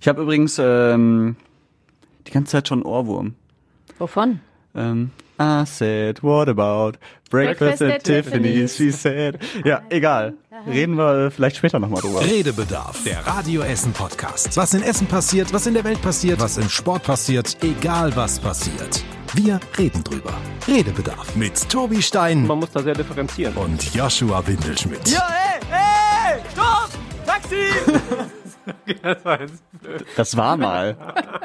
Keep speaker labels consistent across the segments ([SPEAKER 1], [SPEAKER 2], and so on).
[SPEAKER 1] Ich habe übrigens ähm, die ganze Zeit schon einen Ohrwurm.
[SPEAKER 2] Wovon?
[SPEAKER 1] Ähm, I said, what about breakfast,
[SPEAKER 2] Breakfast
[SPEAKER 1] at Tiffany's? She said. Ja, egal. Reden wir vielleicht später nochmal drüber.
[SPEAKER 3] Redebedarf, der Radio Essen Podcast. Was in Essen passiert, was in der Welt passiert, was im Sport passiert, egal was passiert. Wir reden drüber. Redebedarf mit Tobi Stein
[SPEAKER 4] Man muss da sehr differenzieren.
[SPEAKER 3] und Joshua Windelschmidt.
[SPEAKER 1] hey, hey, stopp! Taxi! Das war mal.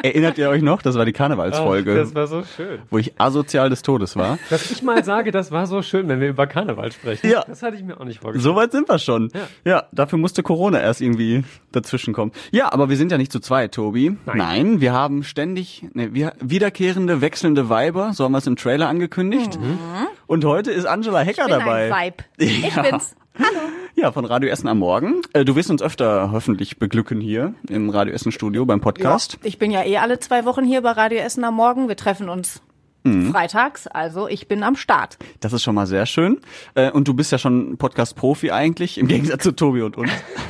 [SPEAKER 1] Erinnert ihr euch noch? Das war die Karnevalsfolge,
[SPEAKER 4] Das war so schön.
[SPEAKER 1] wo ich asozial des Todes war.
[SPEAKER 4] Dass ich mal sage, das war so schön, wenn wir über Karneval sprechen.
[SPEAKER 1] Ja.
[SPEAKER 4] Das hatte ich mir auch nicht vorgestellt.
[SPEAKER 1] So weit sind wir schon.
[SPEAKER 4] Ja.
[SPEAKER 1] Ja. dafür musste Corona erst irgendwie dazwischen kommen. Ja, aber wir sind ja nicht zu zweit, Tobi.
[SPEAKER 4] Nein.
[SPEAKER 1] wir haben ständig ne, wir, wiederkehrende, wechselnde Weiber, so haben wir es im Trailer angekündigt. Und heute ist Angela Hecker
[SPEAKER 2] Ich bin
[SPEAKER 1] dabei.
[SPEAKER 2] ein Vibe. Ich
[SPEAKER 1] Ja.
[SPEAKER 2] bin's.
[SPEAKER 1] Ja, von Radio Essen am Morgen. Äh, Du wirst uns öfter hoffentlich beglücken hier im Radio Essen Studio beim Podcast.
[SPEAKER 2] Ich bin ja eh alle zwei Wochen hier bei Radio Essen am Morgen. Wir treffen uns
[SPEAKER 1] Mhm.
[SPEAKER 2] freitags, also ich bin am Start.
[SPEAKER 1] Das ist schon mal sehr schön. Äh, Und du bist ja schon Podcast-Profi eigentlich, im Gegensatz zu Tobi und uns.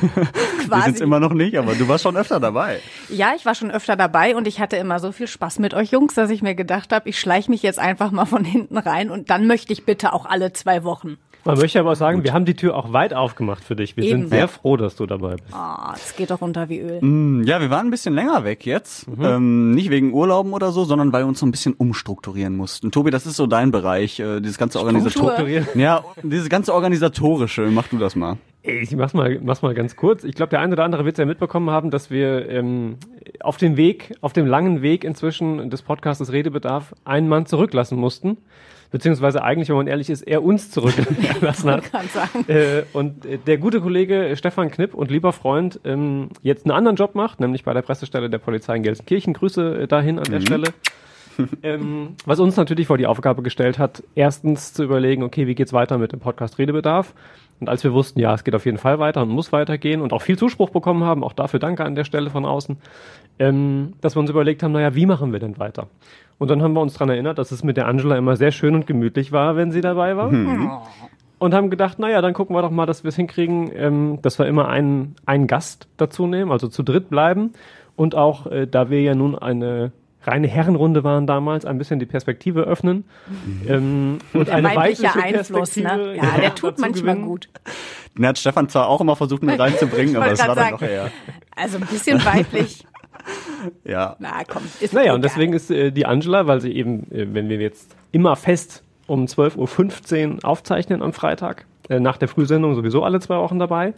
[SPEAKER 1] Wir sind immer noch nicht, aber du warst schon öfter dabei.
[SPEAKER 2] Ja, ich war schon öfter dabei und ich hatte immer so viel Spaß mit euch Jungs, dass ich mir gedacht habe, ich schleiche mich jetzt einfach mal von hinten rein und dann möchte ich bitte auch alle zwei Wochen.
[SPEAKER 4] Man möchte aber auch sagen, wir haben die Tür auch weit aufgemacht für dich. Wir
[SPEAKER 2] Eben.
[SPEAKER 4] sind sehr froh, dass du dabei bist.
[SPEAKER 2] Ah, es geht doch runter wie Öl.
[SPEAKER 1] Hm, Ja, wir waren ein bisschen länger weg jetzt. Ähm, nicht wegen Urlauben oder so, sondern weil wir uns so ein bisschen umstrukturieren mussten. Tobi, das ist so dein Bereich, äh, dieses ganze Organisator
[SPEAKER 4] Strukturieren.
[SPEAKER 1] Ja, dieses ganze Organisatorische. Mach du das mal.
[SPEAKER 4] Ich mach's mal, mach's mal ganz kurz. Ich glaube, der eine oder andere wird ja mitbekommen haben, dass wir ähm, auf dem Weg, auf dem langen Weg inzwischen des Podcasts Redebedarf einen Mann zurücklassen mussten. Beziehungsweise eigentlich, wenn man ehrlich ist, er uns zurückgelassen hat.
[SPEAKER 2] Kann sagen.
[SPEAKER 4] Äh, und äh, der gute Kollege Stefan Knipp und lieber Freund ähm, jetzt einen anderen Job macht, nämlich bei der Pressestelle der Polizei in Gelsenkirchen. Grüße äh, dahin an der Stelle. ähm, was uns natürlich vor die Aufgabe gestellt hat, erstens zu überlegen, okay, wie geht's weiter mit dem Podcast Redebedarf? Und als wir wussten, ja, es geht auf jeden Fall weiter und muss weitergehen und auch viel Zuspruch bekommen haben, auch dafür danke an der Stelle von außen, ähm, dass wir uns überlegt haben, naja, wie machen wir denn weiter? Und dann haben wir uns dran erinnert, dass es mit der Angela immer sehr schön und gemütlich war, wenn sie dabei war und haben gedacht, naja, dann gucken wir doch mal, dass wir es hinkriegen, ähm, dass wir immer einen, einen Gast dazu nehmen, also zu dritt bleiben. Und auch, äh, da wir ja nun eine reine Herrenrunde waren damals, ein bisschen die Perspektive öffnen. Ähm, und
[SPEAKER 2] Der
[SPEAKER 4] eine
[SPEAKER 2] weibliche Einfluss, ne? Ja, der tut manchmal
[SPEAKER 4] gewinnen.
[SPEAKER 2] gut.
[SPEAKER 1] Den hat Stefan zwar auch immer versucht mit reinzubringen, aber das war dann doch eher.
[SPEAKER 2] Also ein bisschen weiblich.
[SPEAKER 1] Ja.
[SPEAKER 2] Na komm, ist
[SPEAKER 4] Naja,
[SPEAKER 2] egal.
[SPEAKER 4] und deswegen ist äh, die Angela, weil sie eben, äh, wenn wir jetzt immer fest um 12.15 Uhr aufzeichnen am Freitag, äh, nach der Frühsendung sowieso alle zwei Wochen dabei.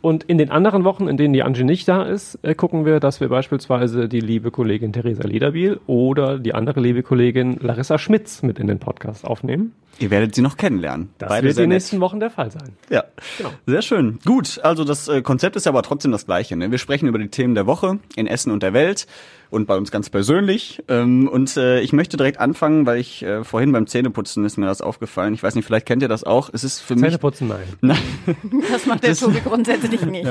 [SPEAKER 4] Und in den anderen Wochen, in denen die Angie nicht da ist, äh, gucken wir, dass wir beispielsweise die liebe Kollegin Theresa Lederbiel oder die andere liebe Kollegin Larissa Schmitz mit in den Podcast aufnehmen.
[SPEAKER 1] Ihr werdet sie noch kennenlernen.
[SPEAKER 4] Das
[SPEAKER 1] Beide
[SPEAKER 4] wird die
[SPEAKER 1] nett.
[SPEAKER 4] nächsten Wochen der Fall sein.
[SPEAKER 1] Ja,
[SPEAKER 4] Genau.
[SPEAKER 1] sehr schön. Gut, also das äh, Konzept ist ja aber trotzdem das gleiche. Ne? Wir sprechen über die Themen der Woche in Essen und der Welt und bei uns ganz persönlich. Ähm, und äh, ich möchte direkt anfangen, weil ich äh, vorhin beim Zähneputzen ist mir das aufgefallen. Ich weiß nicht, vielleicht kennt ihr das auch. Es ist für mich...
[SPEAKER 4] Zähneputzen, nein.
[SPEAKER 2] das macht der Tobi grundsätzlich nicht.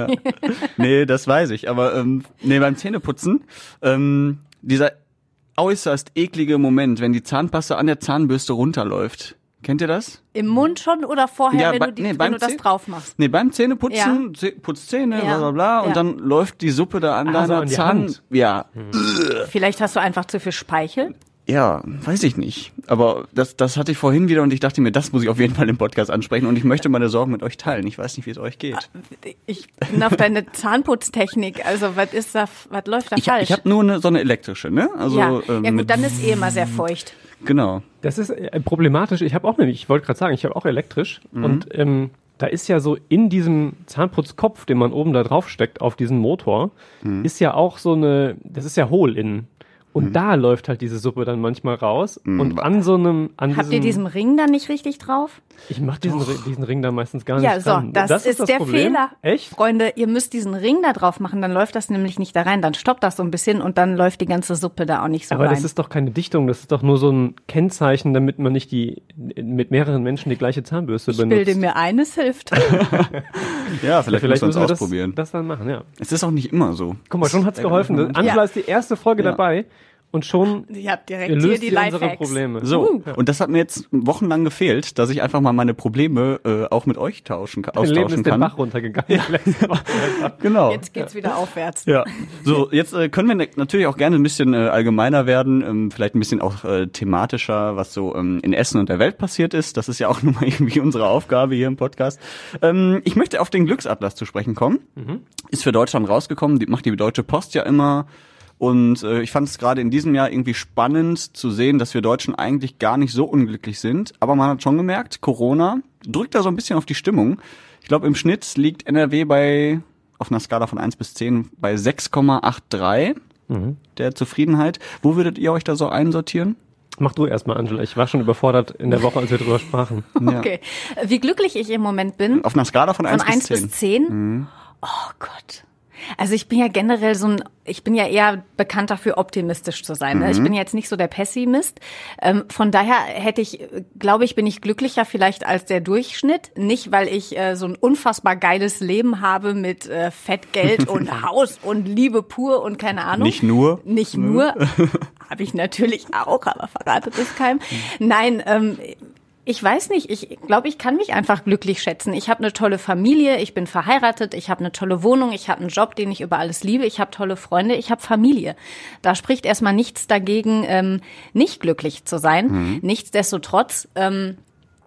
[SPEAKER 1] nee, das weiß ich. Aber ähm, nee, beim Zähneputzen, ähm, dieser äußerst eklige Moment, wenn die Zahnpasta an der Zahnbürste runterläuft. Kennt ihr das?
[SPEAKER 2] Im Mund schon oder vorher,
[SPEAKER 1] Ja,
[SPEAKER 2] wenn,
[SPEAKER 1] bei-
[SPEAKER 2] du, die,
[SPEAKER 1] nee,
[SPEAKER 2] wenn
[SPEAKER 1] beim
[SPEAKER 2] du das
[SPEAKER 1] Zäh-
[SPEAKER 2] drauf machst?
[SPEAKER 1] Nee, beim Zähneputzen, Zäh- putzt Zähne,
[SPEAKER 2] Ja.
[SPEAKER 1] bla bla bla, und
[SPEAKER 2] Ja.
[SPEAKER 1] dann läuft die Suppe da an
[SPEAKER 4] Ah, so
[SPEAKER 1] deiner Zahn.
[SPEAKER 4] Hand.
[SPEAKER 1] Ja,
[SPEAKER 2] Vielleicht hast du einfach zu viel Speichel.
[SPEAKER 1] Ja, weiß ich nicht. Aber das, das hatte ich vorhin wieder und ich dachte mir, das muss ich auf jeden Fall im Podcast ansprechen und ich möchte meine Sorgen mit euch teilen. Ich weiß nicht, wie es euch geht.
[SPEAKER 2] Ich bin auf deine Zahnputztechnik. Also was ist da, was läuft da
[SPEAKER 1] Ich,
[SPEAKER 2] falsch?
[SPEAKER 1] ich habe nur eine, so eine elektrische, ne? Also,
[SPEAKER 2] ja.
[SPEAKER 1] ähm,
[SPEAKER 2] ja gut,
[SPEAKER 1] mit-
[SPEAKER 2] dann ist eh immer sehr feucht.
[SPEAKER 1] Genau.
[SPEAKER 4] Das ist äh, problematisch. Ich habe auch nämlich, ich wollte gerade sagen, ich habe auch elektrisch und ähm, da ist ja so in diesem Zahnputzkopf, den man oben da drauf steckt auf diesen Motor, ist ja auch so eine, das ist ja hohl innen. Und da läuft halt diese Suppe dann manchmal raus. Und an so einem, an
[SPEAKER 2] Habt ihr
[SPEAKER 4] diesem,
[SPEAKER 2] diesen Ring dann nicht richtig drauf?
[SPEAKER 4] ich mache diesen, diesen Ring da meistens gar
[SPEAKER 2] Ja,
[SPEAKER 4] nicht
[SPEAKER 2] so,
[SPEAKER 4] dran.
[SPEAKER 2] das, ist,
[SPEAKER 4] das
[SPEAKER 2] der
[SPEAKER 4] Problem.
[SPEAKER 2] Fehler.
[SPEAKER 4] Echt?
[SPEAKER 2] Freunde, ihr müsst diesen Ring da drauf machen, dann läuft das nämlich nicht da rein. Dann stoppt das so ein bisschen und dann läuft die ganze Suppe da auch nicht so
[SPEAKER 4] Aber
[SPEAKER 2] rein.
[SPEAKER 4] das ist doch keine Dichtung, das ist doch nur so ein Kennzeichen, damit man nicht die mit mehreren Menschen die gleiche Zahnbürste
[SPEAKER 2] ich
[SPEAKER 4] benutzt.
[SPEAKER 2] bilde mir ein, es hilft.
[SPEAKER 1] Ja, vielleicht,
[SPEAKER 4] Vielleicht
[SPEAKER 1] müssen wir es
[SPEAKER 4] das,
[SPEAKER 1] ausprobieren.
[SPEAKER 4] das dann machen, ja.
[SPEAKER 1] es ist auch nicht immer so.
[SPEAKER 4] Angela
[SPEAKER 1] Das
[SPEAKER 4] hat's
[SPEAKER 1] ist-
[SPEAKER 4] geholfen. Angela
[SPEAKER 2] Ja.
[SPEAKER 4] ist die erste Folge
[SPEAKER 1] Ja.
[SPEAKER 4] dabei und schon
[SPEAKER 2] Ihr habt direkt
[SPEAKER 4] löst
[SPEAKER 2] hier die
[SPEAKER 4] ihr unsere. Probleme.
[SPEAKER 1] So, und das hat mir jetzt wochenlang gefehlt, dass ich einfach mal meine Probleme äh, auch mit euch tauschen, ka-
[SPEAKER 4] Dein Leben ist den
[SPEAKER 1] kann.
[SPEAKER 4] Bach runtergegangen. Woche.
[SPEAKER 1] Genau.
[SPEAKER 2] Jetzt geht's wieder aufwärts.
[SPEAKER 1] Ja, so jetzt äh, können wir ne- natürlich auch gerne ein bisschen äh, allgemeiner werden, ähm, vielleicht ein bisschen auch äh, thematischer, was so ähm, in Essen und der Welt passiert ist. Das ist ja auch nun mal irgendwie unsere Aufgabe hier im Podcast. Ähm, ich möchte auf den Glücksatlas zu sprechen kommen. Ist für Deutschland rausgekommen, die macht die Deutsche Post ja immer. Und äh, ich fand es gerade in diesem Jahr irgendwie spannend zu sehen, dass wir Deutschen eigentlich gar nicht so unglücklich sind. Aber man hat schon gemerkt, Corona drückt da so ein bisschen auf die Stimmung. Ich glaube, im Schnitt liegt NRW bei, auf einer Skala von 1 bis 10, bei 6,83 der Zufriedenheit. Wo würdet ihr euch da so einsortieren?
[SPEAKER 4] Mach du erstmal, Angela. Ich war schon überfordert in der Woche, als wir drüber sprachen.
[SPEAKER 1] Ja.
[SPEAKER 2] Okay. Wie glücklich ich im Moment bin.
[SPEAKER 1] Auf einer Skala von 1
[SPEAKER 2] Von 1
[SPEAKER 1] bis 10.
[SPEAKER 2] bis 10? Oh Gott. Also ich bin ja generell so ein, ich bin ja eher bekannt dafür, optimistisch zu sein. Ne? Ich bin jetzt nicht so der Pessimist. Ähm, von daher hätte ich, glaube ich, bin ich glücklicher vielleicht als der Durchschnitt. Nicht, weil ich äh, so ein unfassbar geiles Leben habe mit äh, Fettgeld und Haus und Liebe pur und keine Ahnung.
[SPEAKER 1] Nicht nur.
[SPEAKER 2] Nicht nur. Habe ich natürlich auch, aber verratet es keinem. Nein, ähm, ich weiß nicht, ich glaube, ich kann mich einfach glücklich schätzen. Ich habe eine tolle Familie, ich bin verheiratet, ich habe eine tolle Wohnung, ich habe einen Job, den ich über alles liebe, ich habe tolle Freunde, ich habe Familie. Da spricht erstmal nichts dagegen, ähm, nicht glücklich zu sein. Nichtsdestotrotz ähm,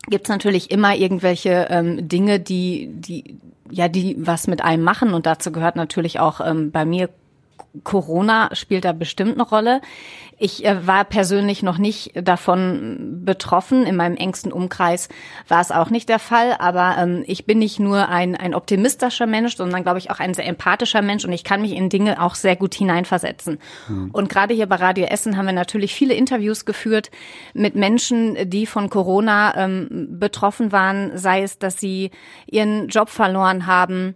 [SPEAKER 2] gibt es natürlich immer irgendwelche ähm, Dinge, die, die, ja, die was mit einem machen. Und dazu gehört natürlich auch ähm, bei mir Corona spielt da bestimmt eine Rolle. Ich äh, war persönlich noch nicht davon betroffen. In meinem engsten Umkreis war es auch nicht der Fall. Aber ähm, ich bin nicht nur ein, ein optimistischer Mensch, sondern glaube ich auch ein sehr empathischer Mensch und ich kann mich in Dinge auch sehr gut hineinversetzen. Und gerade hier bei Radio Essen haben wir natürlich viele Interviews geführt mit Menschen, die von Corona ähm, betroffen waren, sei es, dass sie ihren Job verloren haben,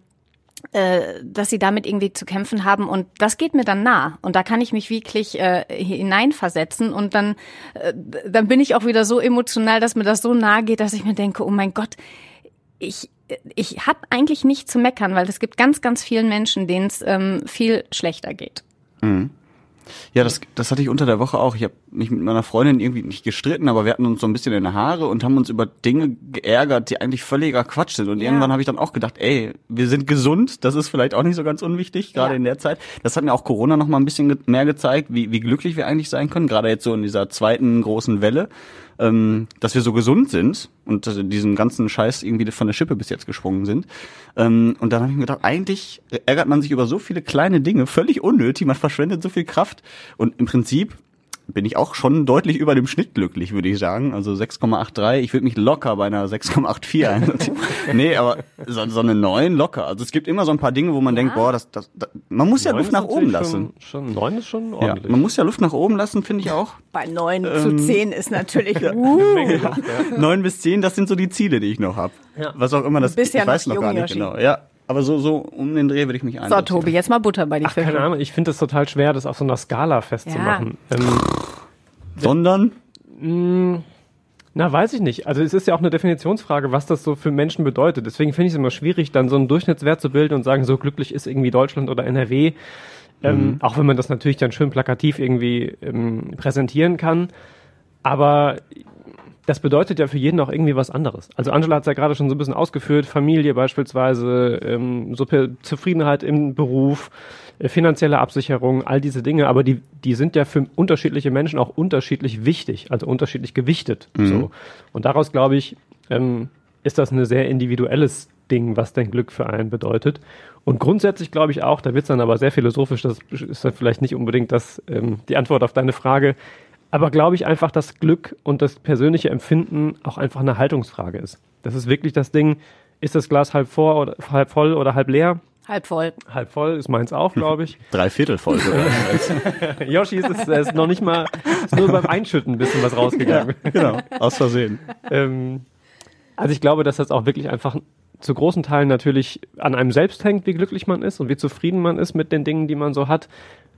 [SPEAKER 2] äh, dass sie damit irgendwie zu kämpfen haben. Und das geht mir dann nah. Und da kann ich mich wirklich äh, hineinversetzen. Und dann äh, dann bin ich auch wieder so emotional, dass mir das so nahe geht, dass ich mir denke, oh mein Gott, ich ich habe eigentlich nicht zu meckern, weil es gibt ganz ganz vielen Menschen, denen es ähm, viel schlechter geht.
[SPEAKER 1] Ja, das, das hatte ich unter der Woche auch. Ich habe mich mit meiner Freundin irgendwie nicht gestritten, aber wir hatten uns so ein bisschen in die Haare und haben uns über Dinge geärgert, die eigentlich völliger Quatsch sind. Und
[SPEAKER 2] Ja.
[SPEAKER 1] irgendwann habe ich dann auch gedacht, ey, wir sind gesund, das ist vielleicht auch nicht so ganz unwichtig, gerade
[SPEAKER 2] Ja.
[SPEAKER 1] in der Zeit. Das hat mir auch Corona noch mal ein bisschen mehr gezeigt, wie, wie glücklich wir eigentlich sein können, gerade jetzt so in dieser zweiten großen Welle, ähm, dass wir so gesund sind und diesen ganzen Scheiß irgendwie von der Schippe bis jetzt gesprungen sind. Ähm, und dann habe ich mir gedacht, eigentlich ärgert man sich über so viele kleine Dinge, völlig unnötig, man verschwendet so viel Kraft. Und im Prinzip bin ich auch schon deutlich über dem Schnitt glücklich, würde ich sagen. Also 6,83. Ich würde mich locker bei einer 6,84 einsortieren. nee, aber so, so eine 9 locker. Also es gibt immer so ein paar Dinge, wo man denkt, boah, das, das, das man muss ja Luft
[SPEAKER 4] ist
[SPEAKER 1] nach oben lassen.
[SPEAKER 4] Schon, schon, neun ist schon
[SPEAKER 1] Ja,
[SPEAKER 4] ordentlich.
[SPEAKER 1] man muss ja Luft nach oben lassen, finde ich auch.
[SPEAKER 2] Bei 9
[SPEAKER 1] Ähm,
[SPEAKER 2] zu 10 ist natürlich uh,
[SPEAKER 1] Neun bis zehn, das sind so die Ziele, die ich noch habe.
[SPEAKER 4] Ja.
[SPEAKER 1] Was auch immer das
[SPEAKER 2] Du bist
[SPEAKER 1] ich
[SPEAKER 2] ja
[SPEAKER 1] weiß
[SPEAKER 2] noch
[SPEAKER 1] noch gar nicht
[SPEAKER 2] Yoshi.
[SPEAKER 1] genau. Ja, aber so so um den Dreh würde ich mich
[SPEAKER 2] So,
[SPEAKER 1] einsetzen.
[SPEAKER 2] Tobi, jetzt mal Butter bei die
[SPEAKER 4] Ach, keine
[SPEAKER 2] Fische.
[SPEAKER 4] Ahnung, ich finde es total schwer, das auf so einer Skala festzumachen. Ähm,
[SPEAKER 1] Sondern
[SPEAKER 4] Na, weiß ich nicht. Also es ist ja auch eine Definitionsfrage, was das so für Menschen bedeutet. Deswegen finde ich es immer schwierig, dann so einen Durchschnittswert zu bilden und sagen, so glücklich ist irgendwie Deutschland oder NRW. Ähm, auch wenn man das natürlich dann schön plakativ irgendwie ähm, präsentieren kann. Aber das bedeutet ja für jeden auch irgendwie was anderes. Also Angela hat es ja gerade schon so ein bisschen ausgeführt, Familie beispielsweise, ähm, so Zufriedenheit im Beruf, äh, finanzielle Absicherung, all diese Dinge, aber die, die sind ja für unterschiedliche Menschen auch unterschiedlich wichtig, also unterschiedlich gewichtet. So. Und daraus, glaube ich, ähm, ist das ein sehr individuelles Ding, was denn Glück für einen bedeutet. Und grundsätzlich glaube ich auch, da wird es dann aber sehr philosophisch, das ist dann vielleicht nicht unbedingt das, ähm, die Antwort auf deine Frage, aber glaube ich einfach, dass Glück und das persönliche Empfinden auch einfach eine Haltungsfrage ist. Das ist wirklich das Ding, ist das Glas halb vor oder halb voll oder halb leer?
[SPEAKER 2] Halb voll.
[SPEAKER 4] Halb voll ist meins auch, glaube ich.
[SPEAKER 1] drei Viertel voll. sogar.
[SPEAKER 4] Yoshi ist, es ist noch nicht mal, ist nur beim Einschütten ein bisschen was rausgegangen.
[SPEAKER 1] genau, aus Versehen.
[SPEAKER 4] Ähm, also ich glaube, dass das auch wirklich einfach zu großen Teilen natürlich an einem selbst hängt, wie glücklich man ist und wie zufrieden man ist mit den Dingen, die man so hat.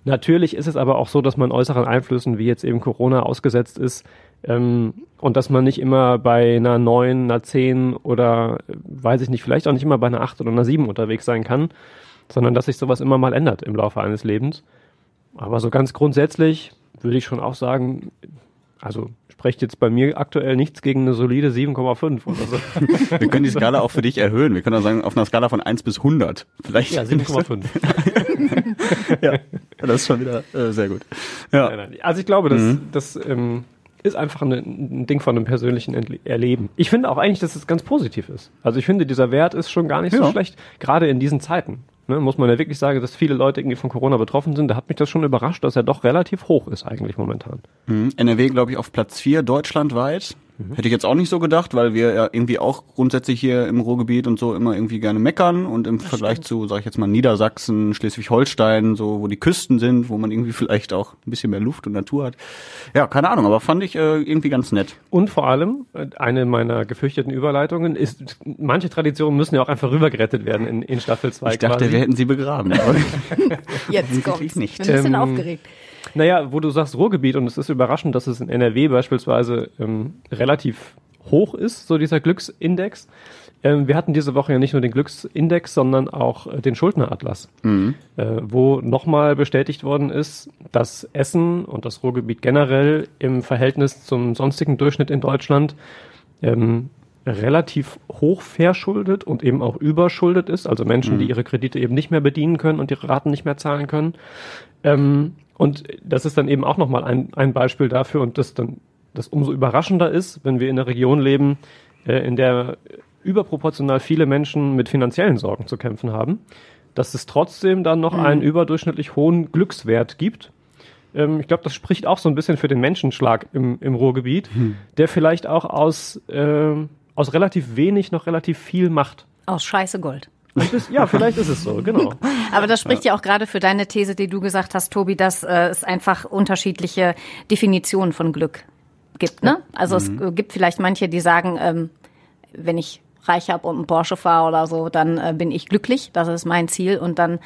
[SPEAKER 4] Natürlich ist es aber auch so, dass man äußeren Einflüssen, wie jetzt eben Corona, ausgesetzt ist ähm, und dass man nicht immer bei einer 9, einer 10 oder äh, weiß ich nicht, vielleicht auch nicht immer bei einer 8 oder einer 7 unterwegs sein kann, sondern dass sich sowas immer mal ändert im Laufe eines Lebens. Aber so ganz grundsätzlich würde ich schon auch sagen, also spricht jetzt bei mir aktuell nichts gegen eine solide 7,5 oder so.
[SPEAKER 1] Wir können die Skala auch für dich erhöhen. Wir können auch sagen, auf einer Skala von 1 bis 100. Vielleicht.
[SPEAKER 4] Ja, 7,5.
[SPEAKER 1] ja, das ist schon wieder äh, sehr gut. Ja.
[SPEAKER 4] Nein, nein. Also ich glaube, das, mhm. das ähm, ist einfach eine, ein Ding von einem persönlichen Erleben. Ich finde auch eigentlich, dass es ganz positiv ist. Also ich finde, dieser Wert ist schon gar nicht ja. so schlecht, gerade in diesen Zeiten. Ne, muss man ja wirklich sagen, dass viele Leute irgendwie von Corona betroffen sind. Da hat mich das schon überrascht, dass er doch relativ hoch ist eigentlich momentan.
[SPEAKER 1] Mhm. NRW, glaube ich, auf Platz 4 deutschlandweit. Mhm. Hätte ich jetzt auch nicht so gedacht, weil wir ja irgendwie auch grundsätzlich hier im Ruhrgebiet und so immer irgendwie gerne meckern und im das Vergleich stimmt. zu, sag ich jetzt mal, Niedersachsen, Schleswig-Holstein, so wo die Küsten sind, wo man irgendwie vielleicht auch ein bisschen mehr Luft und Natur hat. Ja, keine Ahnung, aber fand ich äh, irgendwie ganz nett.
[SPEAKER 4] Und vor allem, äh, eine meiner gefürchteten Überleitungen ist, manche Traditionen müssen ja auch einfach rübergerettet werden in, in Staffel 2
[SPEAKER 1] Ich dachte, quasi. wir hätten sie begraben.
[SPEAKER 2] jetzt kommt's. Nicht. Ich bin ein bisschen ähm, aufgeregt.
[SPEAKER 4] Naja, wo du sagst Ruhrgebiet und es ist überraschend, dass es in NRW beispielsweise ähm, relativ hoch ist, so dieser Glücksindex. Ähm, wir hatten diese Woche ja nicht nur den Glücksindex, sondern auch äh, den Schuldneratlas, mhm. äh, wo nochmal bestätigt worden ist, dass Essen und das Ruhrgebiet generell im Verhältnis zum sonstigen Durchschnitt in Deutschland ähm, relativ hoch verschuldet und eben auch überschuldet ist, also Menschen, mhm. die ihre Kredite eben nicht mehr bedienen können und ihre Raten nicht mehr zahlen können. Ähm, und das ist dann eben auch nochmal ein, ein Beispiel dafür und das dann das umso überraschender ist, wenn wir in einer Region leben, äh, in der überproportional viele Menschen mit finanziellen Sorgen zu kämpfen haben, dass es trotzdem dann noch mhm. einen überdurchschnittlich hohen Glückswert gibt. Ähm, ich glaube, das spricht auch so ein bisschen für den Menschenschlag im, im Ruhrgebiet, mhm. der vielleicht auch aus, äh, aus relativ wenig noch relativ viel macht.
[SPEAKER 2] Aus Scheiße Gold.
[SPEAKER 4] Ist, ja, vielleicht ist es so, genau.
[SPEAKER 2] Aber das spricht ja. ja auch gerade für deine These, die du gesagt hast, Tobi, dass äh, es einfach unterschiedliche Definitionen von Glück gibt. Ne? Also mhm. es gibt vielleicht manche, die sagen, ähm, wenn ich reich habe und einen Porsche fahre oder so, dann äh, bin ich glücklich. Das ist mein Ziel. Und dann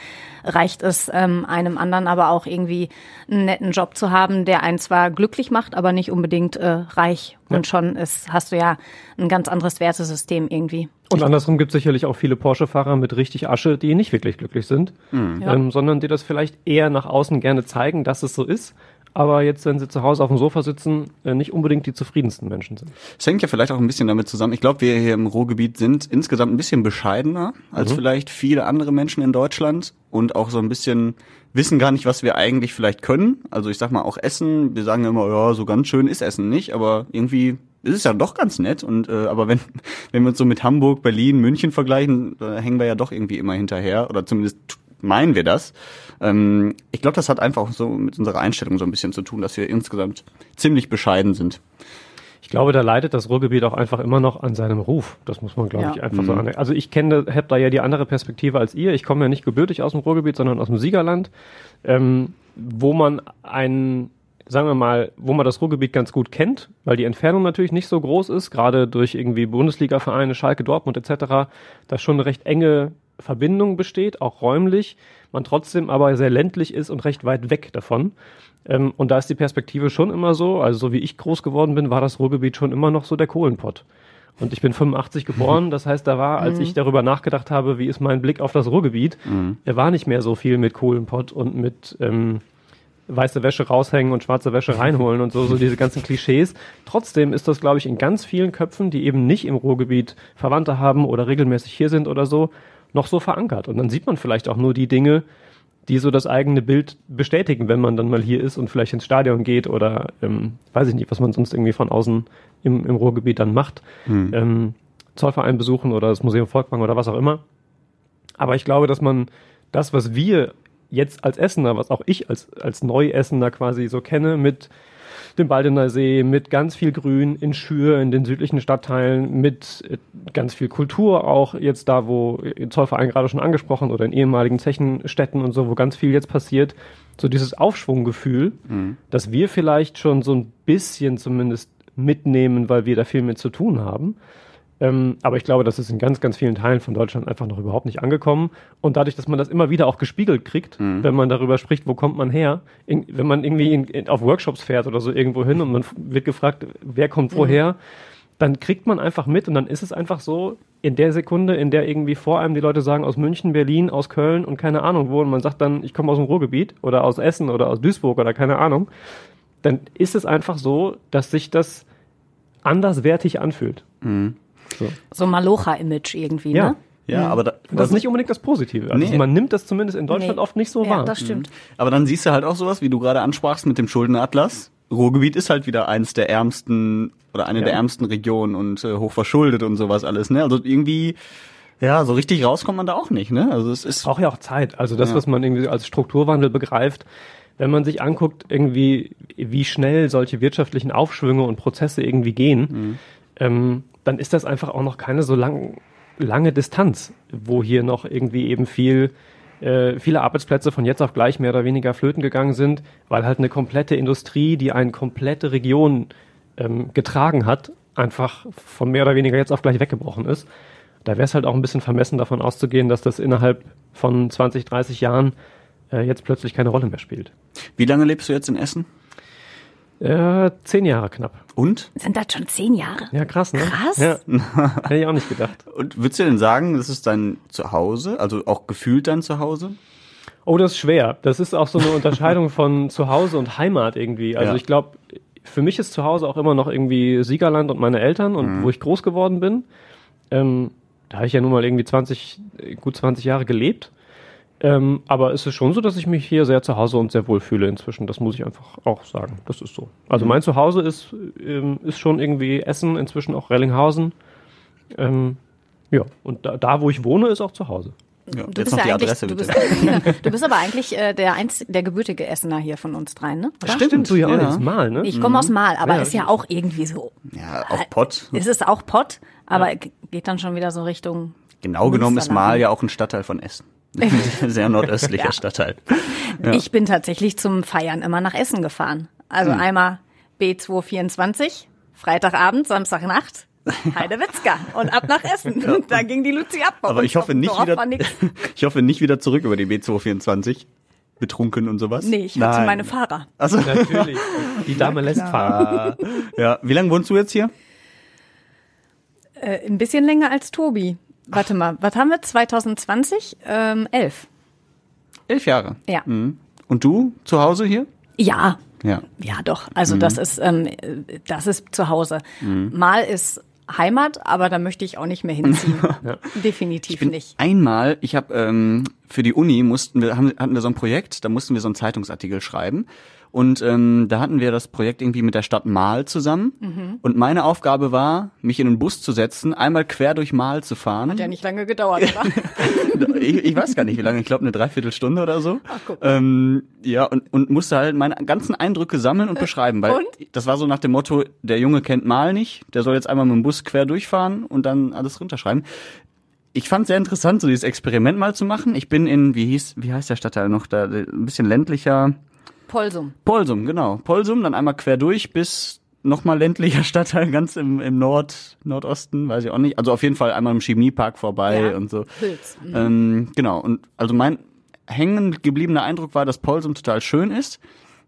[SPEAKER 2] reicht es ähm, einem anderen aber auch irgendwie einen netten Job zu haben, der einen zwar glücklich macht, aber nicht unbedingt äh, reich. Ja. Und schon ist, hast du ja ein ganz anderes Wertesystem irgendwie.
[SPEAKER 4] Und andersrum gibt es sicherlich auch viele Porsche-Fahrer mit richtig Asche, die nicht wirklich glücklich sind, mhm. ähm, sondern die das vielleicht eher nach außen gerne zeigen, dass es so ist, aber jetzt, wenn sie zu Hause auf dem Sofa sitzen, äh, nicht unbedingt die zufriedensten Menschen sind.
[SPEAKER 1] Es hängt ja vielleicht auch ein bisschen damit zusammen. Ich glaube, wir hier im Ruhrgebiet sind insgesamt ein bisschen bescheidener als mhm. vielleicht viele andere Menschen in Deutschland und auch so ein bisschen wissen gar nicht, was wir eigentlich vielleicht können. Also ich sag mal auch Essen. Wir sagen ja immer, ja, so ganz schön ist Essen nicht, aber irgendwie ist es ja doch ganz nett. Und äh, aber wenn wenn wir uns so mit Hamburg, Berlin, München vergleichen, da hängen wir ja doch irgendwie immer hinterher oder zumindest meinen wir das. Ähm, ich glaube, das hat einfach so mit unserer Einstellung so ein bisschen zu tun, dass wir insgesamt ziemlich bescheiden sind.
[SPEAKER 4] Ich glaube, da leidet das Ruhrgebiet auch einfach immer noch an seinem Ruf. Das muss man, glaube ja. ich, einfach mhm. so annehmen. Also ich kenne, habe da ja die andere Perspektive als ihr. Ich komme ja nicht gebürtig aus dem Ruhrgebiet, sondern aus dem Siegerland, ähm, wo man einen sagen wir mal, wo man das Ruhrgebiet ganz gut kennt, weil die Entfernung natürlich nicht so groß ist, gerade durch irgendwie Bundesliga-Vereine, Schalke, Dortmund etc., da schon eine recht enge Verbindung besteht, auch räumlich, man trotzdem aber sehr ländlich ist und recht weit weg davon. Ähm, und da ist die Perspektive schon immer so, also so wie ich groß geworden bin, war das Ruhrgebiet schon immer noch so der Kohlenpott. Und ich bin 85 geboren, das heißt, da war, als mhm. ich darüber nachgedacht habe, wie ist mein Blick auf das Ruhrgebiet, mhm. er war nicht mehr so viel mit Kohlenpott und mit ähm, weiße Wäsche raushängen und schwarze Wäsche reinholen und so, so diese ganzen Klischees. Trotzdem ist das, glaube ich, in ganz vielen Köpfen, die eben nicht im Ruhrgebiet Verwandte haben oder regelmäßig hier sind oder so, noch so verankert. Und dann sieht man vielleicht auch nur die Dinge, die so das eigene Bild bestätigen, wenn man dann mal hier ist und vielleicht ins Stadion geht oder ähm, weiß ich nicht, was man sonst irgendwie von außen im, im Ruhrgebiet dann macht. Mhm. Ähm, Zollverein besuchen oder das Museum Volkbank oder was auch immer. Aber ich glaube, dass man das, was wir jetzt als Essener, was auch ich als, als Neuessener quasi so kenne, mit dem Baldener See, mit ganz viel Grün in Schür, in den südlichen Stadtteilen, mit äh, ganz viel Kultur auch jetzt da, wo äh, Zollverein gerade schon angesprochen oder in ehemaligen Zechenstädten und so, wo ganz viel jetzt passiert, so dieses Aufschwunggefühl, mhm. dass wir vielleicht schon so ein bisschen zumindest mitnehmen, weil wir da viel mit zu tun haben. Ähm, aber ich glaube, das ist in ganz, ganz vielen Teilen von Deutschland einfach noch überhaupt nicht angekommen. Und dadurch, dass man das immer wieder auch gespiegelt kriegt, mhm. wenn man darüber spricht, wo kommt man her, in, wenn man irgendwie in, in, auf Workshops fährt oder so irgendwo hin und man wird gefragt, wer kommt woher, mhm. dann kriegt man einfach mit und dann ist es einfach so, in der Sekunde, in der irgendwie vor einem die Leute sagen, aus München, Berlin, aus Köln und keine Ahnung wo, und man sagt dann, ich komme aus dem Ruhrgebiet oder aus Essen oder aus Duisburg oder keine Ahnung, dann ist es einfach so, dass sich das anderswertig anfühlt. So.
[SPEAKER 2] So Malocha-Image irgendwie,
[SPEAKER 4] Ja.
[SPEAKER 2] ne?
[SPEAKER 1] Ja, aber da,
[SPEAKER 4] Das ist nicht unbedingt das Positive. Also
[SPEAKER 1] Nee.
[SPEAKER 4] man nimmt das zumindest in Deutschland
[SPEAKER 2] Nee.
[SPEAKER 4] oft nicht so
[SPEAKER 2] ja,
[SPEAKER 4] wahr.
[SPEAKER 2] das stimmt.
[SPEAKER 1] Aber dann siehst du halt auch sowas, wie du gerade ansprachst mit dem Schuldenatlas. Ruhrgebiet ist halt wieder eins der ärmsten oder eine
[SPEAKER 4] Ja.
[SPEAKER 1] der ärmsten Regionen und äh, hoch verschuldet und sowas alles, ne? Also irgendwie, ja, so richtig rauskommt man da auch nicht, ne? Also es ist
[SPEAKER 4] braucht ja auch Zeit. Also das,
[SPEAKER 1] Ja.
[SPEAKER 4] was man irgendwie als Strukturwandel begreift, wenn man sich anguckt, irgendwie, wie schnell solche wirtschaftlichen Aufschwünge und Prozesse irgendwie gehen, ähm, dann ist das einfach auch noch keine so lang, lange Distanz, wo hier noch irgendwie eben viel äh, viele Arbeitsplätze von jetzt auf gleich mehr oder weniger flöten gegangen sind, weil halt eine komplette Industrie, die eine komplette Region ähm, getragen hat, einfach von mehr oder weniger jetzt auf gleich weggebrochen ist. Da wäre es halt auch ein bisschen vermessen davon auszugehen, dass das innerhalb von 20, 30 Jahren äh, jetzt plötzlich keine Rolle mehr spielt.
[SPEAKER 1] Wie lange lebst du jetzt in Essen?
[SPEAKER 4] Äh, zehn Jahre knapp.
[SPEAKER 1] Und?
[SPEAKER 2] Sind das schon zehn Jahre?
[SPEAKER 4] Ja, krass, ne?
[SPEAKER 2] Krass.
[SPEAKER 4] Ja, hätte ich auch nicht gedacht.
[SPEAKER 1] Und würdest du denn sagen, das ist dein Zuhause, also auch gefühlt dein Zuhause?
[SPEAKER 4] Oh, das ist schwer. Das ist auch so eine Unterscheidung von Zuhause und Heimat irgendwie. Also
[SPEAKER 1] Ja.
[SPEAKER 4] ich glaube, für mich ist Zuhause auch immer noch irgendwie Siegerland und meine Eltern und wo ich groß geworden bin. Ähm, da habe ich ja nun mal irgendwie 20, äh, gut 20 Jahre gelebt. Ähm, aber es ist schon so, dass ich mich hier sehr zu Hause und sehr wohl fühle inzwischen. Das muss ich einfach auch sagen. Das ist so. Also mein Zuhause ist, ähm, ist schon irgendwie Essen, inzwischen auch Rellinghausen. Ähm, ja, und da, da, wo ich wohne, ist auch zu Hause.
[SPEAKER 1] Ja,
[SPEAKER 2] Du
[SPEAKER 1] jetzt
[SPEAKER 2] bist
[SPEAKER 1] noch die
[SPEAKER 2] ja
[SPEAKER 1] Adresse
[SPEAKER 2] du
[SPEAKER 1] bitte.
[SPEAKER 2] bist, du bist aber eigentlich äh, der einz der gebürtige Essener hier von uns dreien, ne? Oder?
[SPEAKER 1] Stimmt,
[SPEAKER 4] Du ja auch
[SPEAKER 1] ja.
[SPEAKER 4] nicht. Mal, ne?
[SPEAKER 2] Ich komme aus Mal, aber
[SPEAKER 4] Ja,
[SPEAKER 2] ist ja auch irgendwie so.
[SPEAKER 1] Ja, auch Pott.
[SPEAKER 2] Es ist auch Pott, aber geht dann schon wieder so Richtung.
[SPEAKER 1] Genau genommen ist. Mal ja auch ein Stadtteil von Essen. Sehr nordöstlicher
[SPEAKER 2] Ja.
[SPEAKER 1] Stadtteil.
[SPEAKER 2] Ich bin tatsächlich zum Feiern immer nach Essen gefahren. Also
[SPEAKER 1] Hm.
[SPEAKER 2] einmal B224, Freitagabend, Samstagnacht, Heidewitzka und ab nach Essen. Da ging die Luzi ab.
[SPEAKER 1] Aber ich hoffe nicht wieder, ich hoffe nicht wieder zurück über die B224. Betrunken und sowas.
[SPEAKER 2] Nee, ich hatte
[SPEAKER 1] Nein.
[SPEAKER 2] meine Fahrer.
[SPEAKER 1] Also,
[SPEAKER 4] Natürlich. Die Dame lässt fahren.
[SPEAKER 1] ja. Wie lange wohnst du jetzt hier?
[SPEAKER 2] Äh, ein bisschen länger als Tobi. Warte mal, was haben wir? 2020? Ähm, elf.
[SPEAKER 1] Elf Jahre.
[SPEAKER 2] Ja.
[SPEAKER 1] Mhm. Und du zu Hause hier?
[SPEAKER 2] Ja,
[SPEAKER 1] Ja.
[SPEAKER 2] Ja, doch. Also das ist ähm, das ist zu Hause. Mal ist Heimat, aber da möchte ich auch nicht mehr hinziehen. Definitiv nicht.
[SPEAKER 1] Einmal, ich habe ähm, für die Uni mussten wir haben, hatten wir so ein Projekt, da mussten wir so einen Zeitungsartikel schreiben und ähm, da hatten wir das Projekt irgendwie mit der Stadt Mahl zusammen
[SPEAKER 2] Mhm.
[SPEAKER 1] und meine Aufgabe war, mich in einen Bus zu setzen, einmal quer durch Mahl zu fahren.
[SPEAKER 2] Hat ja nicht lange gedauert, oder?
[SPEAKER 1] ich, ich weiß gar nicht, wie lange, ich glaube eine Dreiviertelstunde oder so.
[SPEAKER 2] Ach, guck.
[SPEAKER 1] Ähm, ja, und, und musste halt meine ganzen Eindrücke sammeln und beschreiben, weil
[SPEAKER 2] Und?
[SPEAKER 1] das war so nach dem Motto, der Junge kennt Mal nicht, der soll jetzt einmal mit dem Bus quer durchfahren und dann alles runterschreiben. Ich fand sehr interessant, so dieses Experiment mal zu machen. Ich bin in, wie hieß, wie heißt der Stadtteil noch, da ein bisschen ländlicher,
[SPEAKER 2] Polsum.
[SPEAKER 1] Polsum, genau. Polsum, dann einmal quer durch bis nochmal ländlicher Stadtteil, ganz im, im Nord, Nordosten, weiß ich auch nicht. Also auf jeden Fall einmal im Chemiepark vorbei
[SPEAKER 2] Ja.
[SPEAKER 1] und so.
[SPEAKER 2] Hülz. Mhm.
[SPEAKER 1] Ähm, genau, und also mein hängen gebliebener Eindruck war, dass Polsum total schön ist,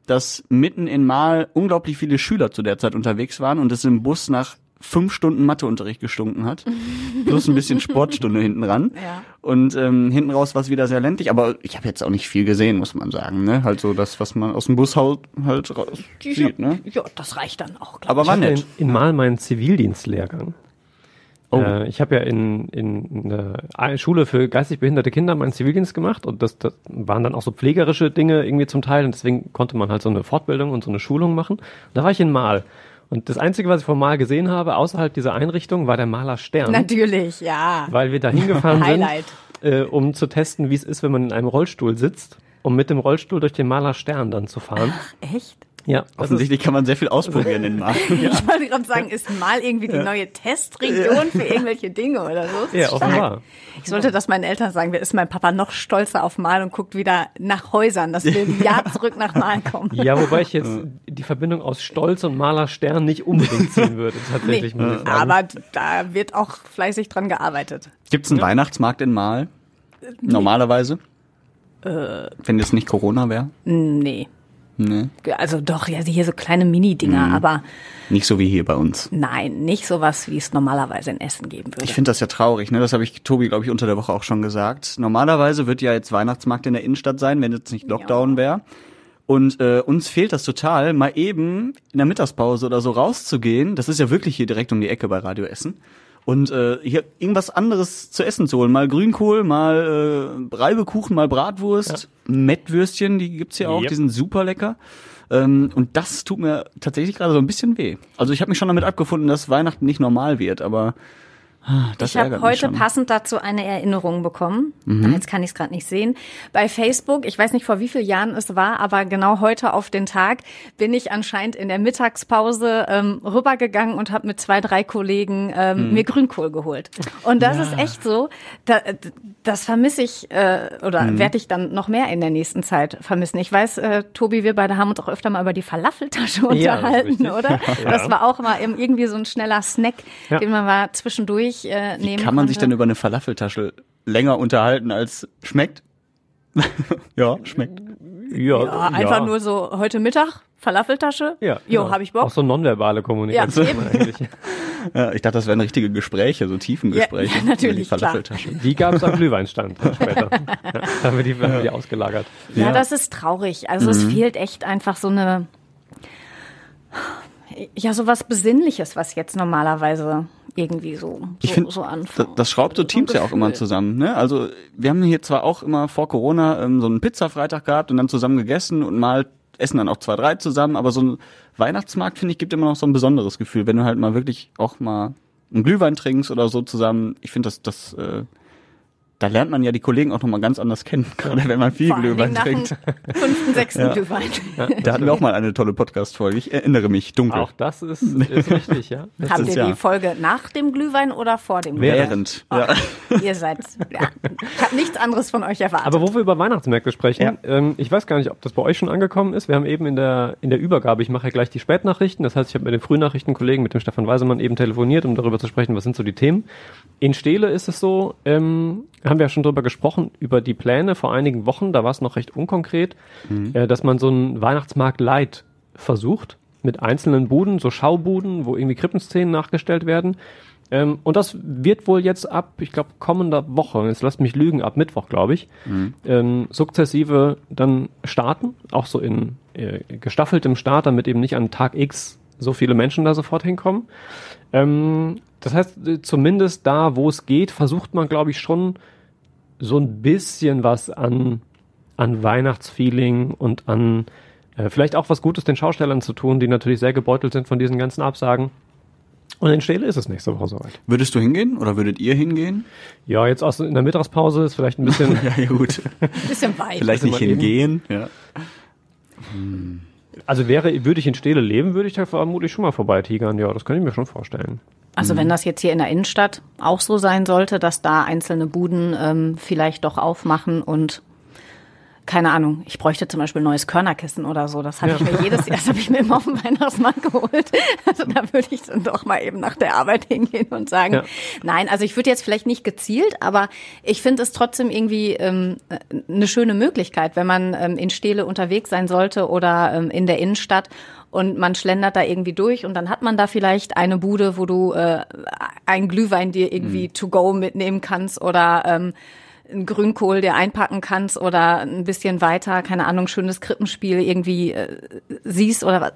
[SPEAKER 1] dass mitten in Mal unglaublich viele Schüler zu der Zeit unterwegs waren und es im Bus nach fünf Stunden Matheunterricht gestunken hat. Plus ein bisschen Sportstunde hinten ran.
[SPEAKER 2] Ja.
[SPEAKER 1] Und ähm, hinten raus war es wieder sehr ländlich, aber ich habe jetzt auch nicht viel gesehen, muss man sagen. Ne? Halt so das, was man aus dem Bus halt, halt raus sieht. Ne?
[SPEAKER 2] Ja, das reicht dann auch, glaub
[SPEAKER 1] Aber
[SPEAKER 2] ich.
[SPEAKER 1] war nett.
[SPEAKER 4] in, in Mal meinen Zivildienstlehrgang.
[SPEAKER 1] Oh.
[SPEAKER 4] Äh, ich habe ja in, in einer Schule für geistig behinderte Kinder meinen Zivildienst gemacht und das, das waren dann auch so pflegerische Dinge irgendwie zum Teil und deswegen konnte man halt so eine Fortbildung und so eine Schulung machen. Und da war ich in Mal. Und das Einzige, was ich vom Mal gesehen habe, außerhalb dieser Einrichtung, war der Maler Stern.
[SPEAKER 2] Natürlich, ja.
[SPEAKER 4] Weil wir da hingefahren sind, äh, um zu testen, wie es ist, wenn man in einem Rollstuhl sitzt, um mit dem Rollstuhl durch den Maler Stern dann zu fahren.
[SPEAKER 2] Echt?
[SPEAKER 4] Ja,
[SPEAKER 1] Offensichtlich kann man sehr viel ausprobieren in Mal.
[SPEAKER 2] Ich wollte gerade sagen, ist mal irgendwie die neue Testregion für irgendwelche Dinge oder so?
[SPEAKER 4] ja, offenbar.
[SPEAKER 2] Ich sollte das meinen Eltern sagen, ist mein Papa noch stolzer auf Mal und guckt wieder nach Häusern, dass wir ein Jahr zurück nach Mal kommen.
[SPEAKER 4] Ja, wobei ich jetzt die Verbindung aus Stolz und Maler Stern nicht unbedingt ziehen würde, tatsächlich
[SPEAKER 2] Nee, aber da wird auch fleißig dran gearbeitet.
[SPEAKER 1] Gibt's einen Weihnachtsmarkt in Mal? Normalerweise? Wenn jetzt nicht Corona wäre?
[SPEAKER 2] Nee.
[SPEAKER 1] Nee.
[SPEAKER 2] Also doch, ja, hier so kleine Mini-Dinger,
[SPEAKER 1] Mhm.
[SPEAKER 2] aber
[SPEAKER 1] Nicht so wie hier bei uns.
[SPEAKER 2] nein, nicht sowas, wie es normalerweise in Essen geben würde.
[SPEAKER 1] Ich finde das ja traurig, ne? Das habe ich Tobi, glaube ich, unter der Woche auch schon gesagt. Normalerweise wird ja jetzt Weihnachtsmarkt in der Innenstadt sein, wenn jetzt nicht Lockdown wäre. Und äh, uns fehlt das total, mal eben in der Mittagspause oder so rauszugehen. Das ist ja wirklich hier direkt um die Ecke bei Radio Essen. Und äh, hier irgendwas anderes zu essen zu holen. Mal Grünkohl, mal äh, Reibekuchen, mal Bratwurst, Mettwürstchen, die gibt's hier auch,
[SPEAKER 4] Yep.
[SPEAKER 1] die sind super lecker. Ähm, und das tut mir tatsächlich gerade so ein bisschen weh. Also ich habe mich schon damit abgefunden, dass Weihnachten nicht normal wird, aber das
[SPEAKER 2] ich habe heute.
[SPEAKER 1] Mhm.
[SPEAKER 2] passend dazu eine Erinnerung bekommen. Jetzt kann ich es gerade nicht sehen. Bei Facebook, ich weiß nicht vor wie vielen Jahren es war, aber genau heute auf den Tag bin ich anscheinend in der Mittagspause ähm, rübergegangen und habe mit zwei, drei Kollegen ähm,
[SPEAKER 1] Mhm.
[SPEAKER 2] mir Grünkohl geholt. Und das ist echt so, da, das vermisse ich äh, oder
[SPEAKER 1] Mhm.
[SPEAKER 2] werde ich dann noch mehr in der nächsten Zeit vermissen. Ich weiß, äh, Tobi, wir beide haben uns auch öfter mal über die Falafeltasche
[SPEAKER 4] Ja, das
[SPEAKER 2] unterhalten, oder? Das war auch mal irgendwie so ein schneller Snack,
[SPEAKER 4] Ja.
[SPEAKER 2] den man mal zwischendurch äh,
[SPEAKER 1] Wie
[SPEAKER 2] nehmen
[SPEAKER 1] kann man sich
[SPEAKER 2] konnte.
[SPEAKER 1] denn über eine Falafeltasche länger unterhalten als schmeckt? ja, schmeckt.
[SPEAKER 4] Ja,
[SPEAKER 2] ja, einfach nur so heute Mittag Falafeltasche.
[SPEAKER 4] Ja,
[SPEAKER 2] Jo,
[SPEAKER 4] genau.
[SPEAKER 2] habe ich
[SPEAKER 4] Auch
[SPEAKER 2] Bock.
[SPEAKER 4] so nonverbale Kommunikation
[SPEAKER 2] Ja,
[SPEAKER 4] eigentlich.
[SPEAKER 1] Ja, ich dachte, das wären richtige Gespräche, so Tiefengespräche.
[SPEAKER 2] Ja, natürlich,
[SPEAKER 1] über die Falafeltasche.
[SPEAKER 4] Die gab es am Glühweinstand später. Ja, da haben wir die, haben wir die ausgelagert.
[SPEAKER 2] Ja,
[SPEAKER 1] Ja.
[SPEAKER 2] das ist traurig. Also es fehlt echt einfach so eine, ja, so was Besinnliches, was jetzt normalerweise irgendwie so, so,
[SPEAKER 1] Ich finde,
[SPEAKER 2] so
[SPEAKER 1] das,
[SPEAKER 2] anfängt.
[SPEAKER 1] das schraubt so Teams ja auch immer zusammen. Ne? Also wir haben hier zwar auch immer vor Corona ähm, so einen Pizza-Freitag gehabt und dann zusammen gegessen und mal essen dann auch zwei, drei zusammen, aber so ein Weihnachtsmarkt, finde ich, gibt immer noch so ein besonderes Gefühl, wenn du halt mal wirklich auch mal einen Glühwein trinkst oder so zusammen. Ich finde, das, das, äh, da lernt man ja die Kollegen auch nochmal ganz anders kennen, gerade wenn man viel
[SPEAKER 2] Vor
[SPEAKER 1] Glühwein
[SPEAKER 2] dem
[SPEAKER 1] trinkt.
[SPEAKER 2] fünften, sechsten Glühwein.
[SPEAKER 1] Da hatten wir auch mal eine tolle Podcast-Folge. Ich erinnere mich, dunkel.
[SPEAKER 4] Auch das ist, ist richtig, ja.
[SPEAKER 2] Habt
[SPEAKER 1] ist
[SPEAKER 2] ihr
[SPEAKER 1] ja-
[SPEAKER 2] die Folge nach dem Glühwein oder vor dem Glühwein?
[SPEAKER 1] Während. Ja.
[SPEAKER 2] Ihr seid, ja. Ich habe nichts anderes von euch erwartet.
[SPEAKER 4] Aber wo wir über Weihnachtsmärkte sprechen,
[SPEAKER 1] Ja.
[SPEAKER 4] ähm, ich weiß gar nicht, ob das bei euch schon angekommen ist. Wir haben eben in der, in der Übergabe, ich mache ja gleich die Spätnachrichten, das heißt, ich habe mit den Frühnachrichtenkollegen, mit dem Stefan Weisemann eben telefoniert, um darüber zu sprechen, was sind so die Themen. In Stele ist es so, ähm, haben wir ja schon drüber gesprochen, über die Pläne vor einigen Wochen, da war es noch recht unkonkret, äh, dass man so einen Weihnachtsmarkt Light versucht, mit einzelnen Buden, so Schaubuden, wo irgendwie Krippenszenen nachgestellt werden. Ähm, und das wird wohl jetzt ab, ich glaube, kommender Woche, jetzt lasst mich lügen, ab Mittwoch, glaube ich, ähm, sukzessive dann starten, auch so in äh, gestaffeltem Start, damit eben nicht an Tag X so viele Menschen da sofort hinkommen. Ähm, das heißt, äh, zumindest da, wo es geht, versucht man, glaube ich, schon so ein bisschen was an, an Weihnachtsfeeling und an äh, vielleicht auch was Gutes den Schaustellern zu tun, die natürlich sehr gebeutelt sind von diesen ganzen Absagen. Und in Stele ist es nächste Woche soweit.
[SPEAKER 1] Würdest du hingehen oder würdet ihr hingehen?
[SPEAKER 4] Ja, jetzt aus, in der Mittagspause ist vielleicht ein bisschen,
[SPEAKER 1] Ja, gut.
[SPEAKER 2] Ein bisschen weit.
[SPEAKER 1] Vielleicht nicht hingehen. Ja.
[SPEAKER 4] also wäre, würde ich in Stele leben, würde ich da vermutlich schon mal vorbei tigern. Ja, das könnte ich mir schon vorstellen.
[SPEAKER 2] Also wenn das jetzt hier in der Innenstadt auch so sein sollte, dass da einzelne Buden ähm, vielleicht doch aufmachen und keine Ahnung, ich bräuchte zum Beispiel ein neues Körnerkissen oder so. Das habe ich mir jedes Jahr, das habe ich mir immer auf dem Weihnachtsmarkt geholt. Also da würde ich dann doch mal eben nach der Arbeit hingehen und sagen,
[SPEAKER 4] Ja.
[SPEAKER 2] nein, also ich würde jetzt vielleicht nicht gezielt, aber ich finde es trotzdem irgendwie ähm, eine schöne Möglichkeit, wenn man ähm, in Stele unterwegs sein sollte oder ähm, in der Innenstadt und man schlendert da irgendwie durch und dann hat man da vielleicht eine Bude, wo du äh, einen Glühwein dir irgendwie to go mitnehmen kannst oder ähm, einen Grünkohl dir einpacken kannst oder ein bisschen weiter, keine Ahnung, schönes Krippenspiel irgendwie äh, siehst oder was.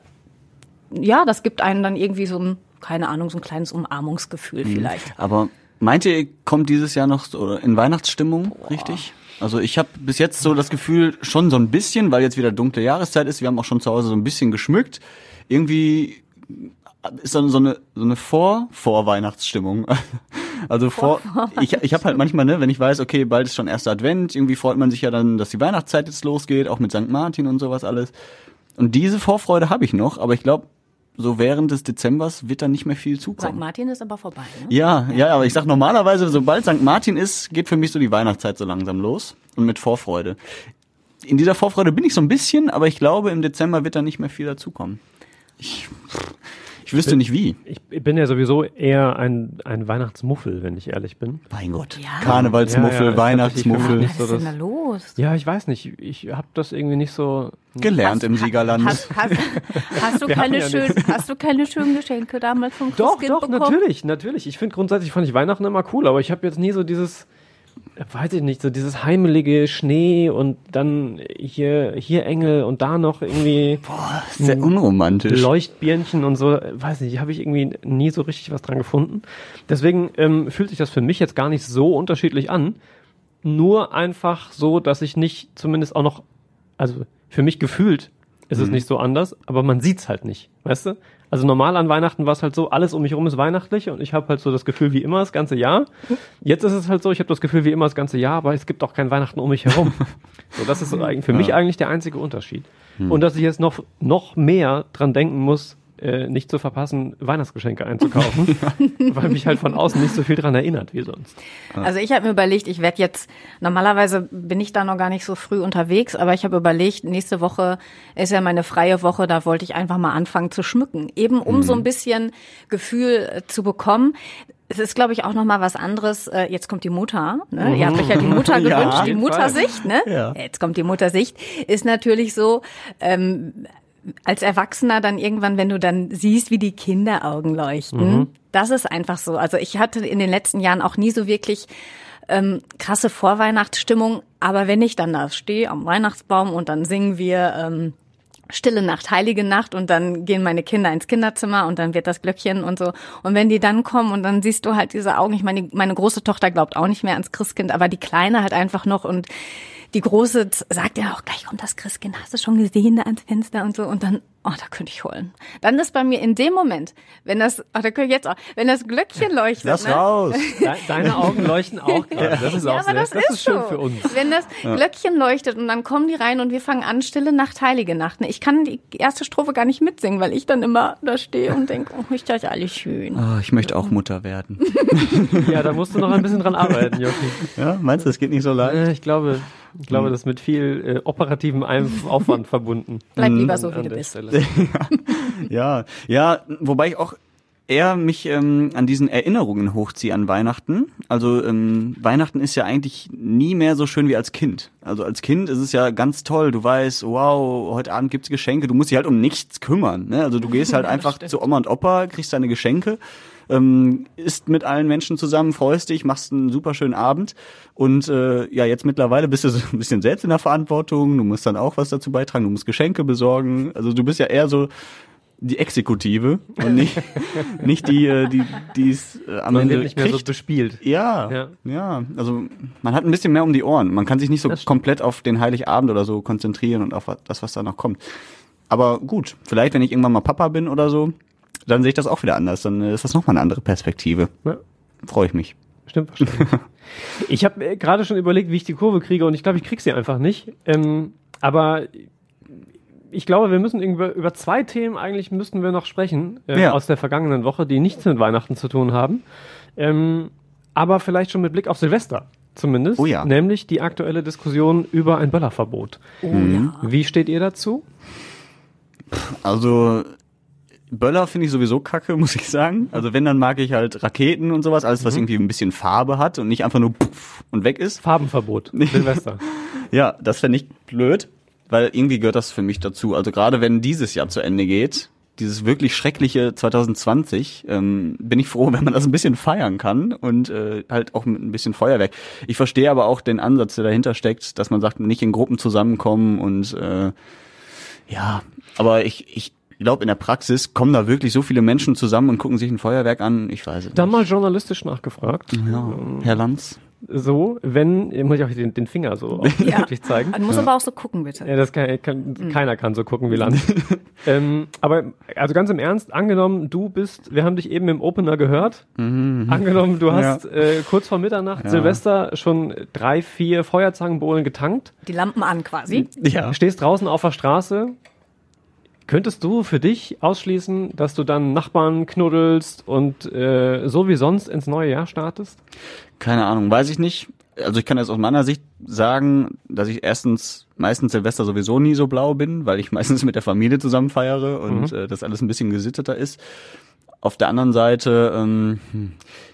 [SPEAKER 2] Ja, das gibt einem dann irgendwie so ein, keine Ahnung, so ein kleines Umarmungsgefühl vielleicht.
[SPEAKER 1] Aber meint ihr, ihr kommt dieses Jahr noch so in Weihnachtsstimmung, richtig? Also ich habe bis jetzt so das Gefühl, schon so ein bisschen, weil jetzt wieder dunkle Jahreszeit ist, wir haben auch schon zu Hause so ein bisschen geschmückt. Irgendwie ist dann so eine so eine Vor Vorweihnachtsstimmung. Also vor, ich ich habe halt manchmal, ne, wenn ich weiß, okay, bald ist schon erster Advent, irgendwie freut man sich ja dann, dass die Weihnachtszeit jetzt losgeht, auch mit St. Martin und sowas alles. Und diese Vorfreude habe ich noch, aber ich glaube, so während des Dezembers wird dann nicht mehr viel
[SPEAKER 2] St.
[SPEAKER 1] zukommen.
[SPEAKER 2] Martin ist aber vorbei. Ne?
[SPEAKER 1] Ja, ja, aber ich sag normalerweise, sobald St. Martin ist, geht für mich so die Weihnachtszeit so langsam los und mit Vorfreude. In dieser Vorfreude bin ich so ein bisschen, aber ich glaube, im Dezember wird da nicht mehr viel dazukommen. Ich, ich wüsste nicht wie.
[SPEAKER 4] Ich bin ja sowieso eher ein, ein Weihnachtsmuffel, wenn ich ehrlich bin.
[SPEAKER 1] Mein Gott.
[SPEAKER 2] Ja.
[SPEAKER 1] Karnevalsmuffel,
[SPEAKER 4] Ja, ja,
[SPEAKER 1] Weihnachtsmuffel.
[SPEAKER 2] Was ist denn da los?
[SPEAKER 4] Ja, ich weiß nicht. Ich habe das irgendwie nicht so.
[SPEAKER 1] Gelernt im Siegerland.
[SPEAKER 2] Hast, hast, hast, du keine
[SPEAKER 4] nichts.
[SPEAKER 2] hast du keine schönen Geschenke damals vom
[SPEAKER 4] Doch,
[SPEAKER 2] Christkind
[SPEAKER 4] doch,
[SPEAKER 2] bekommen?
[SPEAKER 4] natürlich, natürlich. Ich finde grundsätzlich fand ich Weihnachten immer cool, aber ich habe jetzt nie so dieses weiß ich nicht, so dieses heimelige Schnee und dann hier, hier Engel und da noch irgendwie
[SPEAKER 1] Boah, sehr unromantisch.
[SPEAKER 4] Leuchtbirnchen und so, weiß nicht, habe ich irgendwie nie so richtig was dran gefunden. Deswegen ähm, fühlt sich das für mich jetzt gar nicht so unterschiedlich an. Nur einfach so, dass ich nicht zumindest auch noch, also für mich gefühlt ist es nicht so anders, aber man sieht's halt nicht, weißt du? Also normal an Weihnachten war es halt so, alles um mich herum ist weihnachtlich und ich habe halt so das Gefühl wie immer das ganze Jahr. Jetzt ist es halt so, ich habe das Gefühl wie immer das ganze Jahr, aber es gibt auch kein Weihnachten um mich herum. so, das ist so eigentlich für mich eigentlich der einzige Unterschied. Und dass ich jetzt noch, noch mehr dran denken muss, äh, nicht zu verpassen, Weihnachtsgeschenke einzukaufen, weil mich halt von außen nicht so viel dran erinnert wie sonst.
[SPEAKER 2] Also ich habe mir überlegt, ich werde jetzt, normalerweise bin ich da noch gar nicht so früh unterwegs, aber ich habe überlegt, nächste Woche ist ja meine freie Woche, da wollte ich einfach mal anfangen zu schmücken. Eben um so ein bisschen Gefühl äh, zu bekommen. Es ist, glaube ich, auch noch mal was anderes. Äh, Jetzt kommt die Mutter. Ne? Ihr habt euch ja die Mutter
[SPEAKER 1] Ja,
[SPEAKER 2] gewünscht,
[SPEAKER 1] auf
[SPEAKER 2] die Muttersicht. Ne?
[SPEAKER 1] Ja.
[SPEAKER 2] Jetzt kommt die Muttersicht. Ist natürlich so, ähm, als Erwachsener dann irgendwann, wenn du dann siehst, wie die Kinderaugen leuchten, das ist einfach so. Also ich hatte in den letzten Jahren auch nie so wirklich ähm, krasse Vorweihnachtsstimmung, aber wenn ich dann da stehe am Weihnachtsbaum und dann singen wir ähm, Stille Nacht, Heilige Nacht und dann gehen meine Kinder ins Kinderzimmer und dann wird das Glöckchen und so. Und wenn die dann kommen und dann siehst du halt diese Augen, ich meine, meine große Tochter glaubt auch nicht mehr ans Christkind, aber die Kleine halt einfach noch und die Große sagt ja auch, gleich kommt das Christkind, hast du schon gesehen da ans Fenster und so. Und dann, oh, da könnte ich holen. Dann ist bei mir in dem Moment, wenn das, oh, da könnte ich jetzt auch, wenn das Glöckchen leuchtet,
[SPEAKER 1] Lass
[SPEAKER 2] ne?
[SPEAKER 1] raus.
[SPEAKER 4] De deine Augen leuchten auch gerade. Das ist
[SPEAKER 2] Ja,
[SPEAKER 4] auch
[SPEAKER 2] aber
[SPEAKER 4] sehr,
[SPEAKER 2] das,
[SPEAKER 4] das
[SPEAKER 2] ist,
[SPEAKER 4] ist schön
[SPEAKER 2] so.
[SPEAKER 4] für uns.
[SPEAKER 2] Wenn das Glöckchen leuchtet und dann kommen die rein und wir fangen an, Stille Nacht, Heilige Nacht. Ne? Ich kann die erste Strophe gar nicht mitsingen, weil ich dann immer da stehe und denke, oh, ist das alles schön.
[SPEAKER 1] Oh, ich möchte auch Mutter werden.
[SPEAKER 4] Ja, da musst du noch ein bisschen dran arbeiten, Jochi.
[SPEAKER 1] Ja, meinst du, das geht nicht so leicht?
[SPEAKER 4] Äh, Ich glaube, ich glaube, das ist mit viel äh, operativem Aufwand verbunden.
[SPEAKER 2] Bleib lieber so, wie du bist.
[SPEAKER 4] Stelle.
[SPEAKER 1] Ja, ja, wobei ich auch eher mich ähm, an diesen Erinnerungen hochziehe an Weihnachten. Also ähm, Weihnachten ist ja eigentlich nie mehr so schön wie als Kind. Also als Kind ist es ja ganz toll. Du weißt, wow, heute Abend gibt's Geschenke. Du musst dich halt um nichts kümmern. Ne? Also du gehst halt einfach zu Oma und Opa, kriegst deine Geschenke, ähm, isst mit allen Menschen zusammen, freust dich, machst einen super schönen Abend. Und äh, ja, jetzt mittlerweile bist du so ein bisschen selbst in der Verantwortung. Du musst dann auch was dazu beitragen. Du musst Geschenke besorgen. Also du bist ja eher so die Exekutive und nicht, nicht die, äh, die, die es äh, am
[SPEAKER 4] Man
[SPEAKER 1] Ende
[SPEAKER 4] wird nicht mehr so
[SPEAKER 1] kriegt.
[SPEAKER 4] bespielt.
[SPEAKER 1] ja,
[SPEAKER 4] Ja.
[SPEAKER 1] ja, Also man hat ein bisschen mehr um die Ohren. Man kann sich nicht so komplett auf den Heiligabend oder so konzentrieren und auf das, was da noch kommt. Aber gut, vielleicht wenn ich irgendwann mal Papa bin oder so, dann sehe ich das auch wieder anders. Dann äh, ist das nochmal eine andere Perspektive.
[SPEAKER 4] Ja.
[SPEAKER 1] Freue ich mich.
[SPEAKER 4] Stimmt wahrscheinlich. ich habe äh, gerade schon überlegt, wie ich die Kurve kriege und ich glaube, ich krieg sie einfach nicht. Ähm, aber ich glaube, wir müssen über, über zwei Themen eigentlich müssten wir noch sprechen äh,
[SPEAKER 1] Ja.
[SPEAKER 4] aus der vergangenen Woche, die nichts mit Weihnachten zu tun haben. Ähm, aber vielleicht schon mit Blick auf Silvester zumindest.
[SPEAKER 1] Oh ja.
[SPEAKER 4] Nämlich die aktuelle Diskussion über ein Böllerverbot.
[SPEAKER 2] Oh ja.
[SPEAKER 4] Wie steht ihr dazu?
[SPEAKER 1] Also Böller finde ich sowieso kacke, muss ich sagen. Also wenn, dann mag ich halt Raketen und sowas, alles, was
[SPEAKER 4] Mhm.
[SPEAKER 1] irgendwie ein bisschen Farbe hat und nicht einfach nur puff und weg ist.
[SPEAKER 4] Farbenverbot. Silvester.
[SPEAKER 1] Ja, das fände ich blöd, weil irgendwie gehört das für mich dazu. Also gerade wenn dieses Jahr zu Ende geht, dieses wirklich schreckliche 2020, ähm, bin ich froh, wenn man das ein bisschen feiern kann und äh, halt auch mit ein bisschen Feuerwerk. Ich verstehe aber auch den Ansatz, der dahinter steckt, dass man sagt, nicht in Gruppen zusammenkommen und äh, ja, aber ich, ich glaube, in der Praxis kommen da wirklich so viele Menschen zusammen und gucken sich ein Feuerwerk an. Ich weiß es
[SPEAKER 4] Dann
[SPEAKER 1] nicht.
[SPEAKER 4] mal journalistisch nachgefragt.
[SPEAKER 1] Ja, Herr Lanz.
[SPEAKER 4] So, wenn, muss ich auch den, den Finger so
[SPEAKER 2] Ja.
[SPEAKER 4] wirklich zeigen.
[SPEAKER 2] Du musst aber auch so gucken, bitte.
[SPEAKER 4] Ja, das kann, kann, keiner kann so gucken wie Land. ähm, aber also ganz im Ernst, angenommen, du bist, wir haben dich eben im Opener gehört. Angenommen, du hast äh, kurz vor Mitternacht Silvester schon drei, vier Feuerzangenbowlen getankt,
[SPEAKER 2] Die Lampen an quasi.
[SPEAKER 1] Ja.
[SPEAKER 4] stehst draußen auf der Straße. Könntest du für dich ausschließen, dass du dann Nachbarn knuddelst und äh, so wie sonst ins neue Jahr startest?
[SPEAKER 1] Keine Ahnung, weiß ich nicht. Also ich kann jetzt aus meiner Sicht sagen, dass ich erstens meistens Silvester sowieso nie so blau bin, weil ich meistens mit der Familie zusammen feiere und äh, das alles ein bisschen gesitteter ist. Auf der anderen Seite, ähm, hm,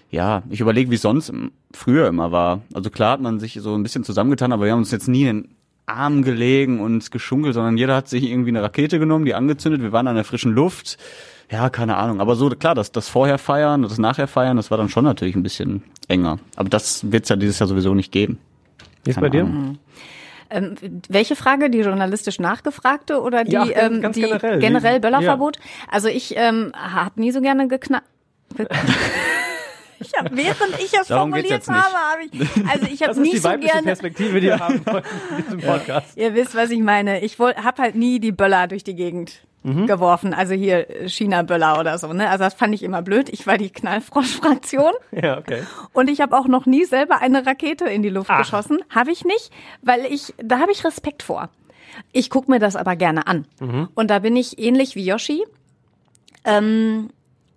[SPEAKER 1] ja, ich überlege, wie es sonst früher immer war. Also klar hat man sich so ein bisschen zusammengetan, aber wir haben uns jetzt nie in den Arm gelegen und geschunkelt, sondern jeder hat sich irgendwie eine Rakete genommen, die angezündet. Wir waren an der frischen Luft. Ja, keine Ahnung. Aber so, klar, das, das vorher feiern und das nachher feiern, das war dann schon natürlich ein bisschen enger. Aber das wird es ja dieses Jahr sowieso nicht geben.
[SPEAKER 4] Wie ist bei dir?
[SPEAKER 1] Ahnung.
[SPEAKER 2] Ähm, welche Frage? Die journalistisch nachgefragte oder die
[SPEAKER 4] Ja, ganz-
[SPEAKER 2] ähm,
[SPEAKER 4] ganz
[SPEAKER 2] die
[SPEAKER 4] generell.
[SPEAKER 2] generell Böllerverbot? Also ich ähm, habe nie so gerne geknallt. Ich hab, während ich es
[SPEAKER 1] Darum
[SPEAKER 2] formuliert
[SPEAKER 1] nicht.
[SPEAKER 2] habe, habe ich, also ich habe
[SPEAKER 4] Das ist
[SPEAKER 2] nie
[SPEAKER 4] die
[SPEAKER 2] so gerne,
[SPEAKER 4] Perspektive, die wir haben in diesem Podcast.
[SPEAKER 2] ihr wisst, was ich meine. Ich habe halt nie die Böller durch die Gegend
[SPEAKER 4] Mhm.
[SPEAKER 2] geworfen, also hier äh, China-Böller oder so. Ne? Also das fand ich immer blöd. Ich war die Knallfrosch-Fraktion.
[SPEAKER 4] Ja, okay.
[SPEAKER 2] Und ich habe auch noch nie selber eine Rakete in die Luft
[SPEAKER 4] Ach.
[SPEAKER 2] geschossen. Habe ich nicht, weil ich, da habe ich Respekt vor. Ich gucke mir das aber gerne an. Und da bin ich ähnlich wie Yoshi. Ähm,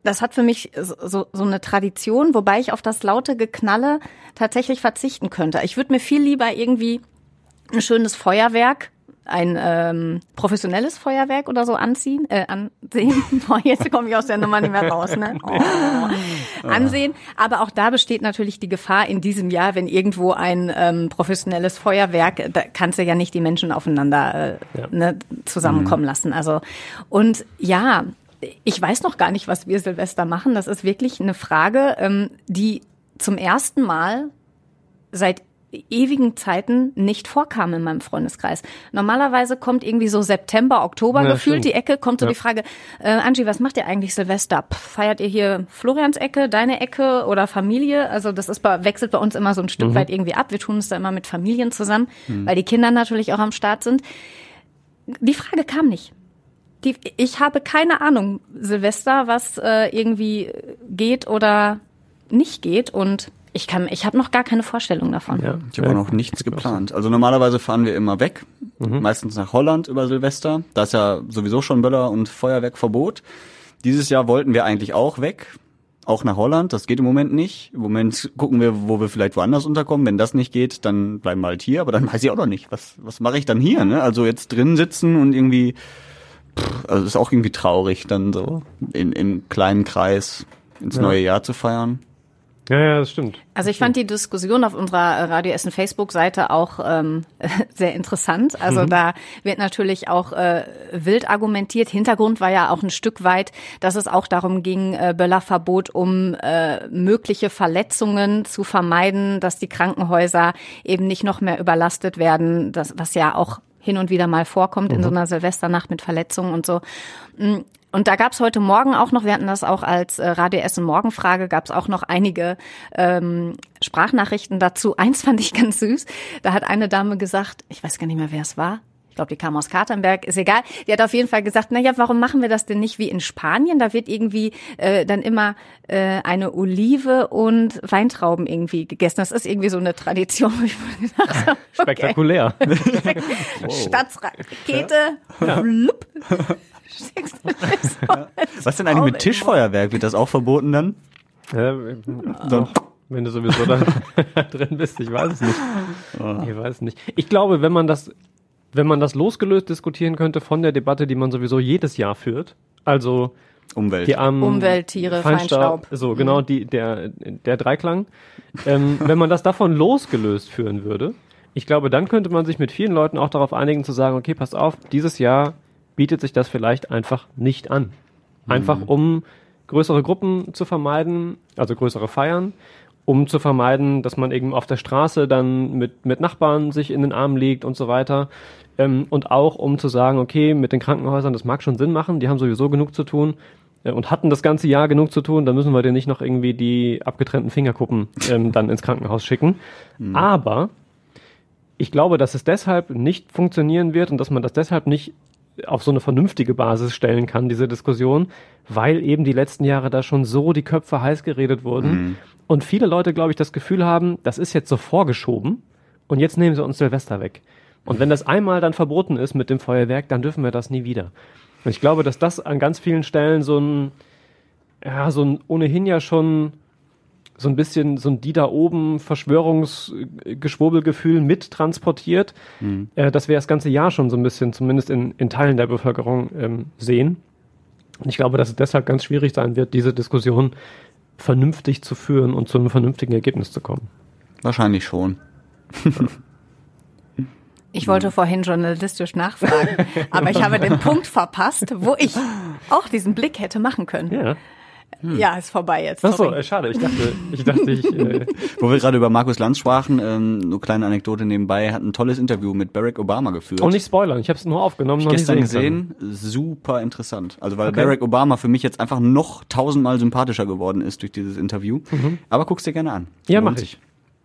[SPEAKER 2] das hat für mich so, so eine Tradition, wobei ich auf das laute Geknalle tatsächlich verzichten könnte. Ich würde mir viel lieber irgendwie ein schönes Feuerwerk, ein ähm, professionelles Feuerwerk oder so anziehen, äh, ansehen. Boah, jetzt komme ich aus der Nummer nicht mehr raus, ne? Oh. Ansehen. Aber auch da besteht natürlich die Gefahr in diesem Jahr, wenn irgendwo ein ähm, professionelles Feuerwerk, da kannst du ja nicht die Menschen aufeinander äh,
[SPEAKER 4] Ja.
[SPEAKER 2] ne, zusammenkommen lassen. Also und ja, ich weiß noch gar nicht, was wir Silvester machen. Das ist wirklich eine Frage, ähm, die zum ersten Mal seit ewigen Zeiten nicht vorkam in meinem Freundeskreis. Normalerweise kommt irgendwie so September, Oktober
[SPEAKER 4] Ja,
[SPEAKER 2] gefühlt
[SPEAKER 4] stimmt.
[SPEAKER 2] die Ecke, kommt so
[SPEAKER 4] Ja.
[SPEAKER 2] die Frage, äh, Angie, was macht ihr eigentlich Silvester? Pff, feiert ihr hier Florians Ecke, deine Ecke oder Familie? Also das ist bei, wechselt bei uns immer so ein
[SPEAKER 4] Mhm.
[SPEAKER 2] Stück weit irgendwie ab. Wir tun es da immer mit Familien zusammen, weil die Kinder natürlich auch am Start sind. Die Frage kam nicht. Die, ich habe keine Ahnung, Silvester, was äh, irgendwie geht oder nicht geht und ich kann, ich habe noch gar keine Vorstellung davon.
[SPEAKER 4] Ja.
[SPEAKER 1] Ich habe auch noch nichts geplant. Also normalerweise fahren wir immer weg, meistens nach Holland über Silvester. Da ist ja sowieso schon Böller und Feuerwerkverbot. Dieses Jahr wollten wir eigentlich auch weg, auch nach Holland. Das geht im Moment nicht. Im Moment gucken wir, wo wir vielleicht woanders unterkommen. Wenn das nicht geht, dann bleiben wir halt hier. Aber dann weiß ich auch noch nicht, was was mache ich dann hier? Ne? Also jetzt drin sitzen und irgendwie, pff, also ist auch irgendwie traurig, dann so in, im kleinen Kreis ins
[SPEAKER 4] Ja.
[SPEAKER 1] neue Jahr zu feiern.
[SPEAKER 4] Ja, ja, das stimmt.
[SPEAKER 2] Also ich fand die Diskussion auf unserer Radio Essen Facebook-Seite auch ähm, sehr interessant. Also da wird natürlich auch äh, wild argumentiert. Hintergrund war ja auch ein Stück weit, dass es auch darum ging, äh, Böllerverbot, um äh, mögliche Verletzungen zu vermeiden, dass die Krankenhäuser eben nicht noch mehr überlastet werden, das, was ja auch hin und wieder mal vorkommt in so einer Silvesternacht mit Verletzungen und so. Mm, Und da gab's heute Morgen auch noch, wir hatten das auch als äh, Radio Essen Morgenfrage, gab's auch noch einige ähm, Sprachnachrichten dazu. Eins fand ich ganz süß. Da hat eine Dame gesagt, ich weiß gar nicht mehr, wer es war. Ich glaube, die kam aus Katernberg, ist egal. Die hat auf jeden Fall gesagt, na ja, warum machen wir das denn nicht wie in Spanien? Da wird irgendwie äh, dann immer äh, eine Olive und Weintrauben irgendwie gegessen. Das ist irgendwie so eine Tradition. wo ich gedacht habe, okay.
[SPEAKER 4] Spektakulär.
[SPEAKER 2] Stadtrakete. Steckst du das so
[SPEAKER 1] Was denn eigentlich mit Tischfeuerwerk? Wird das auch verboten dann?
[SPEAKER 4] Ja,
[SPEAKER 1] So,
[SPEAKER 4] wenn du sowieso da drin bist, ich weiß es nicht. Ich weiß es nicht. Ich glaube, wenn man das, wenn man das losgelöst diskutieren könnte von der Debatte, die man sowieso jedes Jahr führt, also
[SPEAKER 1] Umwelt.
[SPEAKER 4] die armen
[SPEAKER 2] Umwelt, Tiere, Feinstaub.
[SPEAKER 4] so genau die der der Dreiklang. Ähm, wenn man das davon losgelöst führen würde, ich glaube, dann könnte man sich mit vielen Leuten auch darauf einigen zu sagen, okay, pass auf, dieses Jahr bietet sich das vielleicht einfach nicht an. Einfach um größere Gruppen zu vermeiden, also größere Feiern, um zu vermeiden, dass man eben auf der Straße dann mit, mit Nachbarn sich in den Arm liegt und so weiter. Ähm, und auch um zu sagen, okay, mit den Krankenhäusern, das mag schon Sinn machen, die haben sowieso genug zu tun äh, und hatten das ganze Jahr genug zu tun, dann müssen wir dir nicht noch irgendwie die abgetrennten Fingerkuppen ähm, dann ins Krankenhaus schicken. Aber ich glaube, dass es deshalb nicht funktionieren wird und dass man das deshalb nicht auf so eine vernünftige Basis stellen kann, diese Diskussion, weil eben die letzten Jahre da schon so die Köpfe heiß geredet wurden und viele Leute, glaube ich, das Gefühl haben, das ist jetzt so vorgeschoben und jetzt nehmen sie uns Silvester weg. Und wenn das einmal dann verboten ist mit dem Feuerwerk, dann dürfen wir das nie wieder. Und ich glaube, dass das an ganz vielen Stellen so ein, ja, so ein ohnehin ja schon so ein bisschen so ein die da oben Verschwörungsgeschwurbelgefühl mit transportiert, äh, dass wir das ganze Jahr schon so ein bisschen, zumindest in, in Teilen der Bevölkerung, ähm, sehen. Und ich glaube, dass es deshalb ganz schwierig sein wird, diese Diskussion vernünftig zu führen und zu einem vernünftigen Ergebnis zu kommen.
[SPEAKER 1] Wahrscheinlich schon.
[SPEAKER 2] Ich wollte vorhin journalistisch nachfragen, aber ich habe den Punkt verpasst, wo ich auch diesen Blick hätte machen können.
[SPEAKER 4] Ja.
[SPEAKER 2] Ja, ist vorbei jetzt.
[SPEAKER 4] Ach so, äh, schade. Ich dachte, ich dachte, ich. Äh,
[SPEAKER 1] Wo wir gerade über Markus Lanz sprachen, ähm, nur kleine Anekdote nebenbei, hat ein tolles Interview mit Barack Obama geführt.
[SPEAKER 4] auch nicht spoilern. Ich habe es nur aufgenommen, noch nicht
[SPEAKER 1] gestern gesehen, super interessant. Also weil
[SPEAKER 4] Okay.
[SPEAKER 1] Barack Obama für mich jetzt einfach noch tausendmal sympathischer geworden ist durch dieses Interview. Aber guck's dir gerne an.
[SPEAKER 4] Mhm. Ja, mache
[SPEAKER 1] sich.
[SPEAKER 4] ich.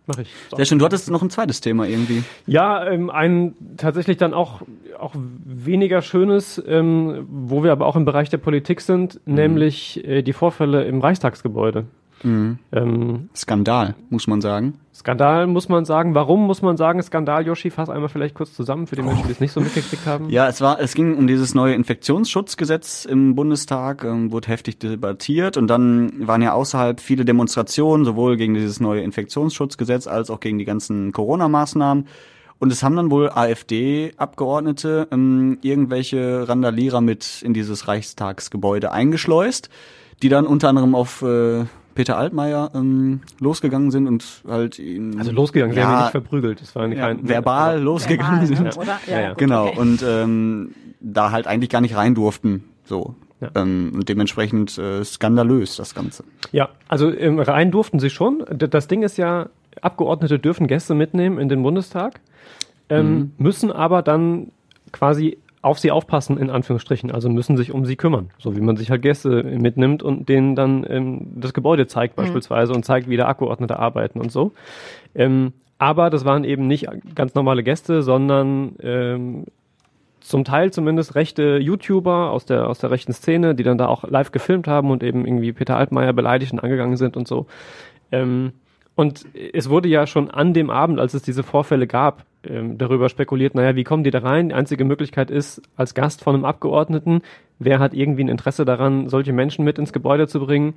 [SPEAKER 4] Mach ich. So.
[SPEAKER 1] Sehr schön. Du hattest noch ein zweites Thema irgendwie.
[SPEAKER 4] Ja, ähm, ein tatsächlich dann auch, auch weniger schönes, ähm, wo wir aber auch im Bereich der Politik sind, nämlich äh, die Vorfälle im Reichstagsgebäude. Ähm,
[SPEAKER 1] Skandal, muss man sagen.
[SPEAKER 4] Skandal muss man sagen. Warum muss man sagen Skandal, Yoshi? Fass einmal vielleicht kurz zusammen für die Menschen, die es nicht so mitgekriegt haben.
[SPEAKER 1] Ja, es war, es ging um dieses neue Infektionsschutzgesetz im Bundestag, ähm, wurde heftig debattiert und dann waren ja außerhalb viele Demonstrationen, sowohl gegen dieses neue Infektionsschutzgesetz als auch gegen die ganzen Corona-Maßnahmen. Und es haben dann wohl AfD-Abgeordnete ähm, irgendwelche Randalierer mit in dieses Reichstagsgebäude eingeschleust, die dann unter anderem auf äh, Peter Altmaier ähm, losgegangen sind und halt ihn
[SPEAKER 4] Also losgegangen, sie haben
[SPEAKER 1] Ja.
[SPEAKER 4] ihn nicht verprügelt. Das war
[SPEAKER 1] ja,
[SPEAKER 4] kein,
[SPEAKER 1] verbal losgegangen
[SPEAKER 2] Verbal,
[SPEAKER 1] sind.
[SPEAKER 2] oder?
[SPEAKER 4] Ja, ja.
[SPEAKER 1] Genau,
[SPEAKER 2] okay.
[SPEAKER 1] und ähm, da halt eigentlich gar nicht rein durften. So.
[SPEAKER 4] Ja.
[SPEAKER 1] Ähm, und dementsprechend äh, skandalös das Ganze.
[SPEAKER 4] Ja, also ähm, rein durften sie schon. D das Ding ist ja, Abgeordnete dürfen Gäste mitnehmen in den Bundestag, ähm, müssen aber dann quasi auf sie aufpassen, in Anführungsstrichen, also müssen sich um sie kümmern, so wie man sich halt Gäste mitnimmt und denen dann ähm, das Gebäude zeigt beispielsweise und zeigt, wie da Abgeordnete arbeiten und so. Ähm, aber das waren eben nicht ganz normale Gäste, sondern ähm, zum Teil zumindest rechte YouTuber aus der, aus der rechten Szene, die dann da auch live gefilmt haben und eben irgendwie Peter Altmaier beleidigt und angegangen sind und so. Ähm, und es wurde ja schon an dem Abend, als es diese Vorfälle gab, ähm, darüber spekuliert, naja, wie kommen die da rein? Die einzige Möglichkeit ist, als Gast von einem Abgeordneten, wer hat irgendwie ein Interesse daran, solche Menschen mit ins Gebäude zu bringen?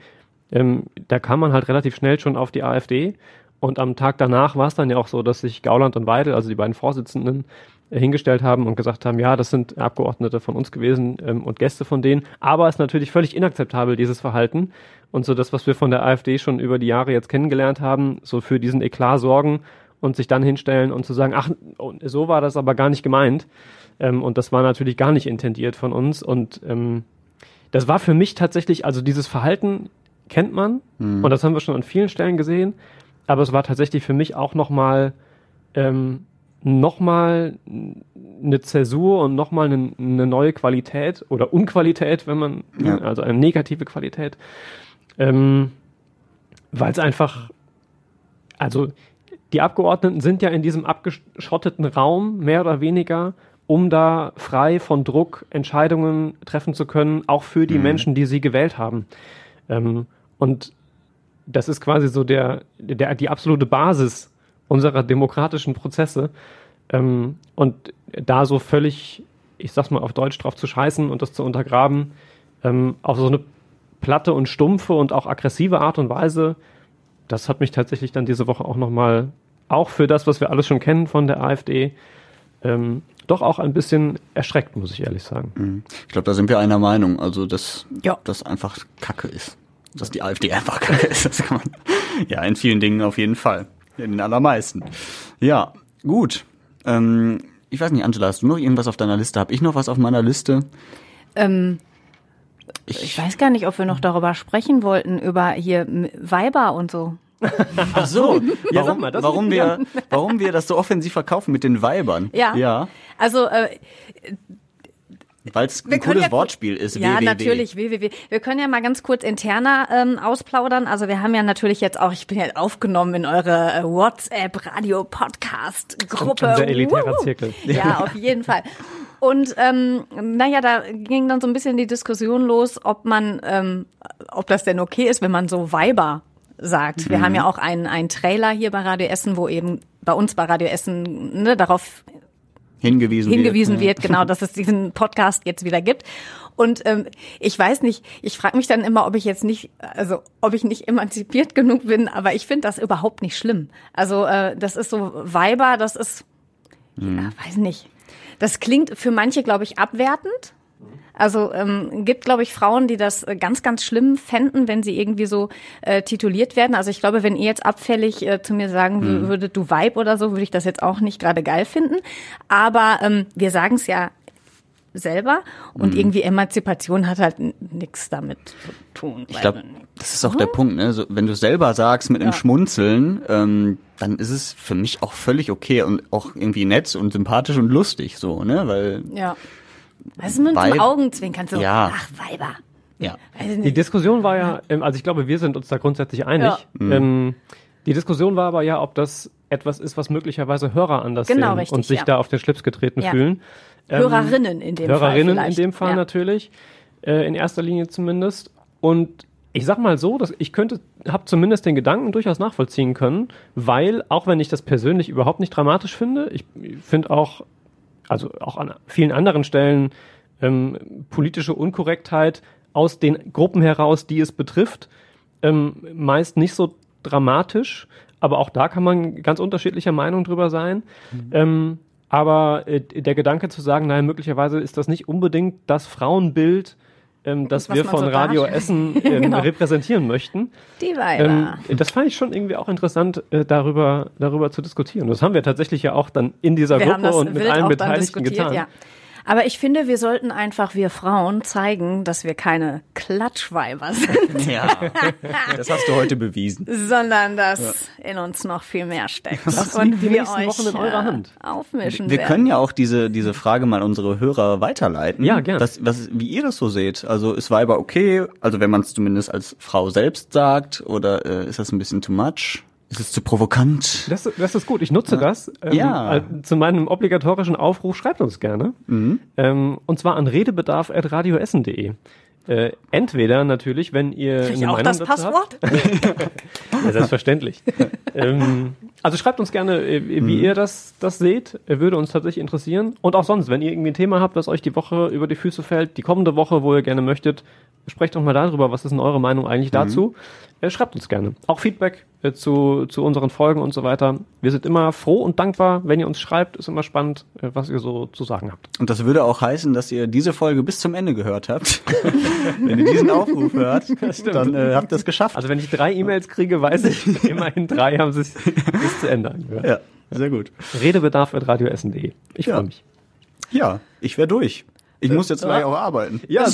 [SPEAKER 4] Ähm, da kam man halt relativ schnell schon auf die AfD. Und am Tag danach war es dann ja auch so, dass sich Gauland und Weidel, also die beiden Vorsitzenden, äh, hingestellt haben und gesagt haben, ja, das sind Abgeordnete von uns gewesen ähm, und Gäste von denen. Aber es ist natürlich völlig inakzeptabel, dieses Verhalten. Und so das, was wir von der AfD schon über die Jahre jetzt kennengelernt haben, so für diesen Eklat sorgen und sich dann hinstellen und zu sagen, ach, so war das aber gar nicht gemeint. Ähm, und das war natürlich gar nicht intendiert von uns. Und ähm, das war für mich tatsächlich, also dieses Verhalten kennt man und das haben wir schon an vielen Stellen gesehen, aber es war tatsächlich für mich auch nochmal ähm, nochmal eine Zäsur und nochmal eine, eine neue Qualität oder Unqualität, wenn man,
[SPEAKER 1] Ja.
[SPEAKER 4] also eine negative Qualität, ähm, weil es einfach, also die Abgeordneten sind ja in diesem abgeschotteten Raum, mehr oder weniger, um da frei von Druck Entscheidungen treffen zu können, auch für die Menschen, die sie gewählt haben. Ähm, und das ist quasi so der, der, die absolute Basis unserer demokratischen Prozesse. Ähm, und da so völlig, ich sag's mal auf Deutsch drauf zu scheißen und das zu untergraben, ähm, auf so eine platte und stumpfe und auch aggressive Art und Weise, das hat mich tatsächlich dann diese Woche auch nochmal, auch für das, was wir alles schon kennen von der AfD, ähm, doch auch ein bisschen erschreckt, muss ich ehrlich sagen.
[SPEAKER 1] Ich glaube, da sind wir einer Meinung. Also, dass
[SPEAKER 2] Ja.
[SPEAKER 1] das einfach Kacke ist. Dass die AfD einfach Kacke ist. Das kann man, ja, in vielen Dingen auf jeden Fall. In den allermeisten. Ja, gut. Ähm, ich weiß nicht, Angela, hast du noch irgendwas auf deiner Liste? Habe ich noch was auf meiner Liste?
[SPEAKER 2] Ähm, ich weiß gar nicht, ob wir noch darüber sprechen wollten, über hier Weiber und so.
[SPEAKER 1] Ach so,
[SPEAKER 4] Ja, sag
[SPEAKER 1] warum,
[SPEAKER 4] mal, das-
[SPEAKER 1] warum, wir, warum wir das so offensiv verkaufen mit den Weibern.
[SPEAKER 2] Ja.
[SPEAKER 1] Ja,
[SPEAKER 2] Also äh,
[SPEAKER 1] weil es ein cooles
[SPEAKER 2] ja-
[SPEAKER 1] Wortspiel ist.
[SPEAKER 2] Ja,
[SPEAKER 1] www.
[SPEAKER 2] natürlich, www. Wir können ja mal ganz kurz interner ähm, ausplaudern. Also wir haben ja natürlich jetzt auch, ich bin ja aufgenommen in eure äh, WhatsApp-Radio-Podcast-Gruppe.
[SPEAKER 4] Unser elitärer
[SPEAKER 2] Wuhu.
[SPEAKER 4] Zirkel.
[SPEAKER 2] Ja, auf jeden Fall. Und ähm, naja, da ging dann so ein bisschen die Diskussion los, ob man, ähm, ob das denn okay ist, wenn man so Weiber sagt. Wir haben ja auch einen, einen Trailer hier bei Radio Essen, wo eben bei uns bei Radio Essen ne, darauf
[SPEAKER 1] hingewiesen,
[SPEAKER 2] hingewiesen
[SPEAKER 1] wird.
[SPEAKER 2] wird, genau, dass es diesen Podcast jetzt wieder gibt. Und ähm, ich weiß nicht, ich frage mich dann immer, ob ich jetzt nicht, also ob ich nicht emanzipiert genug bin, aber ich finde das überhaupt nicht schlimm. Also äh, das ist so Weiber, das ist, ja, weiß nicht. Das klingt für manche, glaube ich, abwertend. Also ähm, gibt, glaube ich, Frauen, die das äh, ganz, ganz schlimm fänden, wenn sie irgendwie so äh, tituliert werden. Also ich glaube, wenn ihr jetzt abfällig äh, zu mir sagen mhm. würdet, du Vibe oder so, würde ich das jetzt auch nicht gerade geil finden. Aber ähm, wir sagen es ja selber und mhm. irgendwie Emanzipation hat halt nichts damit zu tun.
[SPEAKER 1] Ich glaube, das ist auch mhm. der Punkt. Ne? So, wenn du selber sagst mit einem ja. Schmunzeln, ähm, dann ist es für mich auch völlig okay und auch irgendwie nett und sympathisch und lustig so, ne? Weil
[SPEAKER 2] ja. Was ist mit dem Augenzwinkern so?
[SPEAKER 1] Ja.
[SPEAKER 2] Ach, Weiber.
[SPEAKER 1] Ja.
[SPEAKER 4] Die Diskussion war ja, ähm, also ich glaube, wir sind uns da grundsätzlich einig. Ja. Mhm. Ähm, die Diskussion war aber ja, ob das etwas ist, was möglicherweise Hörer anders genau, sehen richtig, und sich ja. da auf den Schlips getreten ja. fühlen.
[SPEAKER 2] Ähm, Hörerinnen in dem
[SPEAKER 4] Hörerinnen
[SPEAKER 2] Fall.
[SPEAKER 4] Hörerinnen in dem Fall ja. natürlich, äh, in erster Linie zumindest. Und ich sag mal so, dass ich könnte, habe zumindest den Gedanken durchaus nachvollziehen können, weil auch wenn ich das persönlich überhaupt nicht dramatisch finde, ich finde auch, also auch an vielen anderen Stellen ähm, politische Unkorrektheit aus den Gruppen heraus, die es betrifft, ähm, meist nicht so dramatisch, aber auch da kann man ganz unterschiedlicher Meinung drüber sein. Mhm. Ähm, aber äh, der Gedanke zu sagen, nein, möglicherweise ist das nicht unbedingt das Frauenbild, ähm, das wir von so Radio darstellt. Essen ähm, genau. repräsentieren möchten.
[SPEAKER 2] Die Weiber.
[SPEAKER 4] Ähm, das fand ich schon irgendwie auch interessant, äh, darüber, darüber zu diskutieren. Das haben wir tatsächlich ja auch dann in dieser wir Gruppe und mit allen Beteiligten getan. Ja.
[SPEAKER 2] Aber ich finde, wir sollten einfach, wir Frauen, zeigen, dass wir keine Klatschweiber sind.
[SPEAKER 1] Ja, das hast du heute bewiesen.
[SPEAKER 2] Sondern dass ja. in uns noch viel mehr steckt.
[SPEAKER 4] Das und wir euch Wochen in eurer Hand.
[SPEAKER 2] aufmischen
[SPEAKER 1] Wir werden. können ja auch diese, diese Frage mal unsere Hörer weiterleiten.
[SPEAKER 4] Ja, gerne.
[SPEAKER 1] Was, was, wie ihr das so seht. Also ist Weiber okay? Also wenn man es zumindest als Frau selbst sagt oder äh, ist das ein bisschen too much? Ist es zu provokant?
[SPEAKER 4] Das, das ist gut. Ich nutze ja. das. Ähm, ja. Zu meinem obligatorischen Aufruf schreibt uns gerne. Mhm. Ähm, und zwar an redebedarf.radioessen.de. Äh, entweder natürlich, wenn ihr
[SPEAKER 2] Krieg eine auch Meinung das Passwort?
[SPEAKER 4] Ja, selbstverständlich. ähm, also schreibt uns gerne, äh, wie mhm. ihr das, das seht. Würde uns tatsächlich interessieren. Und auch sonst, wenn ihr irgendwie ein Thema habt, das euch die Woche über die Füße fällt, die kommende Woche, wo ihr gerne möchtet, sprecht doch mal darüber. Was ist denn eure Meinung eigentlich mhm. dazu? Äh, schreibt uns gerne. Auch Feedback äh, zu, zu unseren Folgen und so weiter. Wir sind immer froh und dankbar, wenn ihr uns schreibt. Ist immer spannend, äh, was ihr so zu sagen habt.
[SPEAKER 1] Und das würde auch heißen, dass ihr diese Folge bis zum Ende gehört habt. wenn ihr diesen Aufruf hört, dann äh, habt ihr es geschafft.
[SPEAKER 4] Also wenn ich drei E-Mails kriege, weiß ich, immerhin drei haben sie es bis zu Ende angehört.
[SPEAKER 1] Ja, sehr gut.
[SPEAKER 4] Redebedarf at radioessen.de. Ich
[SPEAKER 1] ja.
[SPEAKER 4] freue mich.
[SPEAKER 1] Ja, ich wäre durch. Ich muss jetzt gleich auch arbeiten.
[SPEAKER 4] Ja,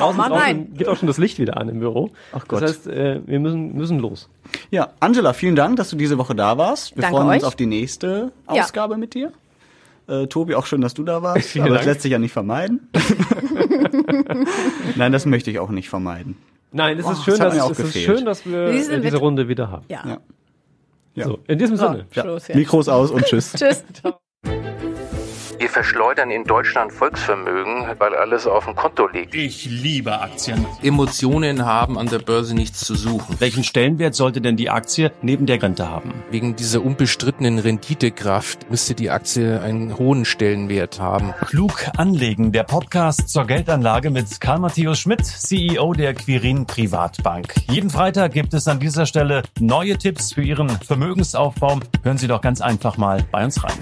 [SPEAKER 4] Draußen, Mann, draußen geht auch schon das Licht wieder an im Büro.
[SPEAKER 1] Ach Gott.
[SPEAKER 4] Das heißt, äh, wir müssen, müssen los.
[SPEAKER 1] Ja, Angela, vielen Dank, dass du diese Woche da warst. Wir
[SPEAKER 2] Danke
[SPEAKER 1] freuen
[SPEAKER 2] euch.
[SPEAKER 1] uns auf die nächste Ausgabe ja. mit dir. Äh, Tobi, auch schön, dass du da warst.
[SPEAKER 4] Vielen
[SPEAKER 1] aber
[SPEAKER 4] Dank.
[SPEAKER 1] das lässt sich ja nicht vermeiden. Nein, das möchte ich auch nicht vermeiden.
[SPEAKER 4] Nein, es, oh, ist, schön, dass, es ist schön, dass wir diese, diese Runde wieder haben.
[SPEAKER 2] Ja. ja.
[SPEAKER 4] ja. So, in diesem Sinne.
[SPEAKER 1] Ja. Schluss, Mikros aus und tschüss.
[SPEAKER 2] tschüss.
[SPEAKER 5] Wir verschleudern in Deutschland Volksvermögen, weil alles auf dem Konto liegt.
[SPEAKER 6] Ich liebe Aktien.
[SPEAKER 5] Emotionen haben an der Börse nichts zu suchen.
[SPEAKER 6] Welchen Stellenwert sollte denn die Aktie neben der Rente haben?
[SPEAKER 5] Wegen dieser unbestrittenen Renditekraft müsste die Aktie einen hohen Stellenwert haben.
[SPEAKER 6] Klug anlegen, der Podcast zur Geldanlage mit Karl Matthäus Schmidt, CEO der Quirin Privatbank. Jeden Freitag gibt es an dieser Stelle neue Tipps für Ihren Vermögensaufbau. Hören Sie doch ganz einfach mal bei uns rein.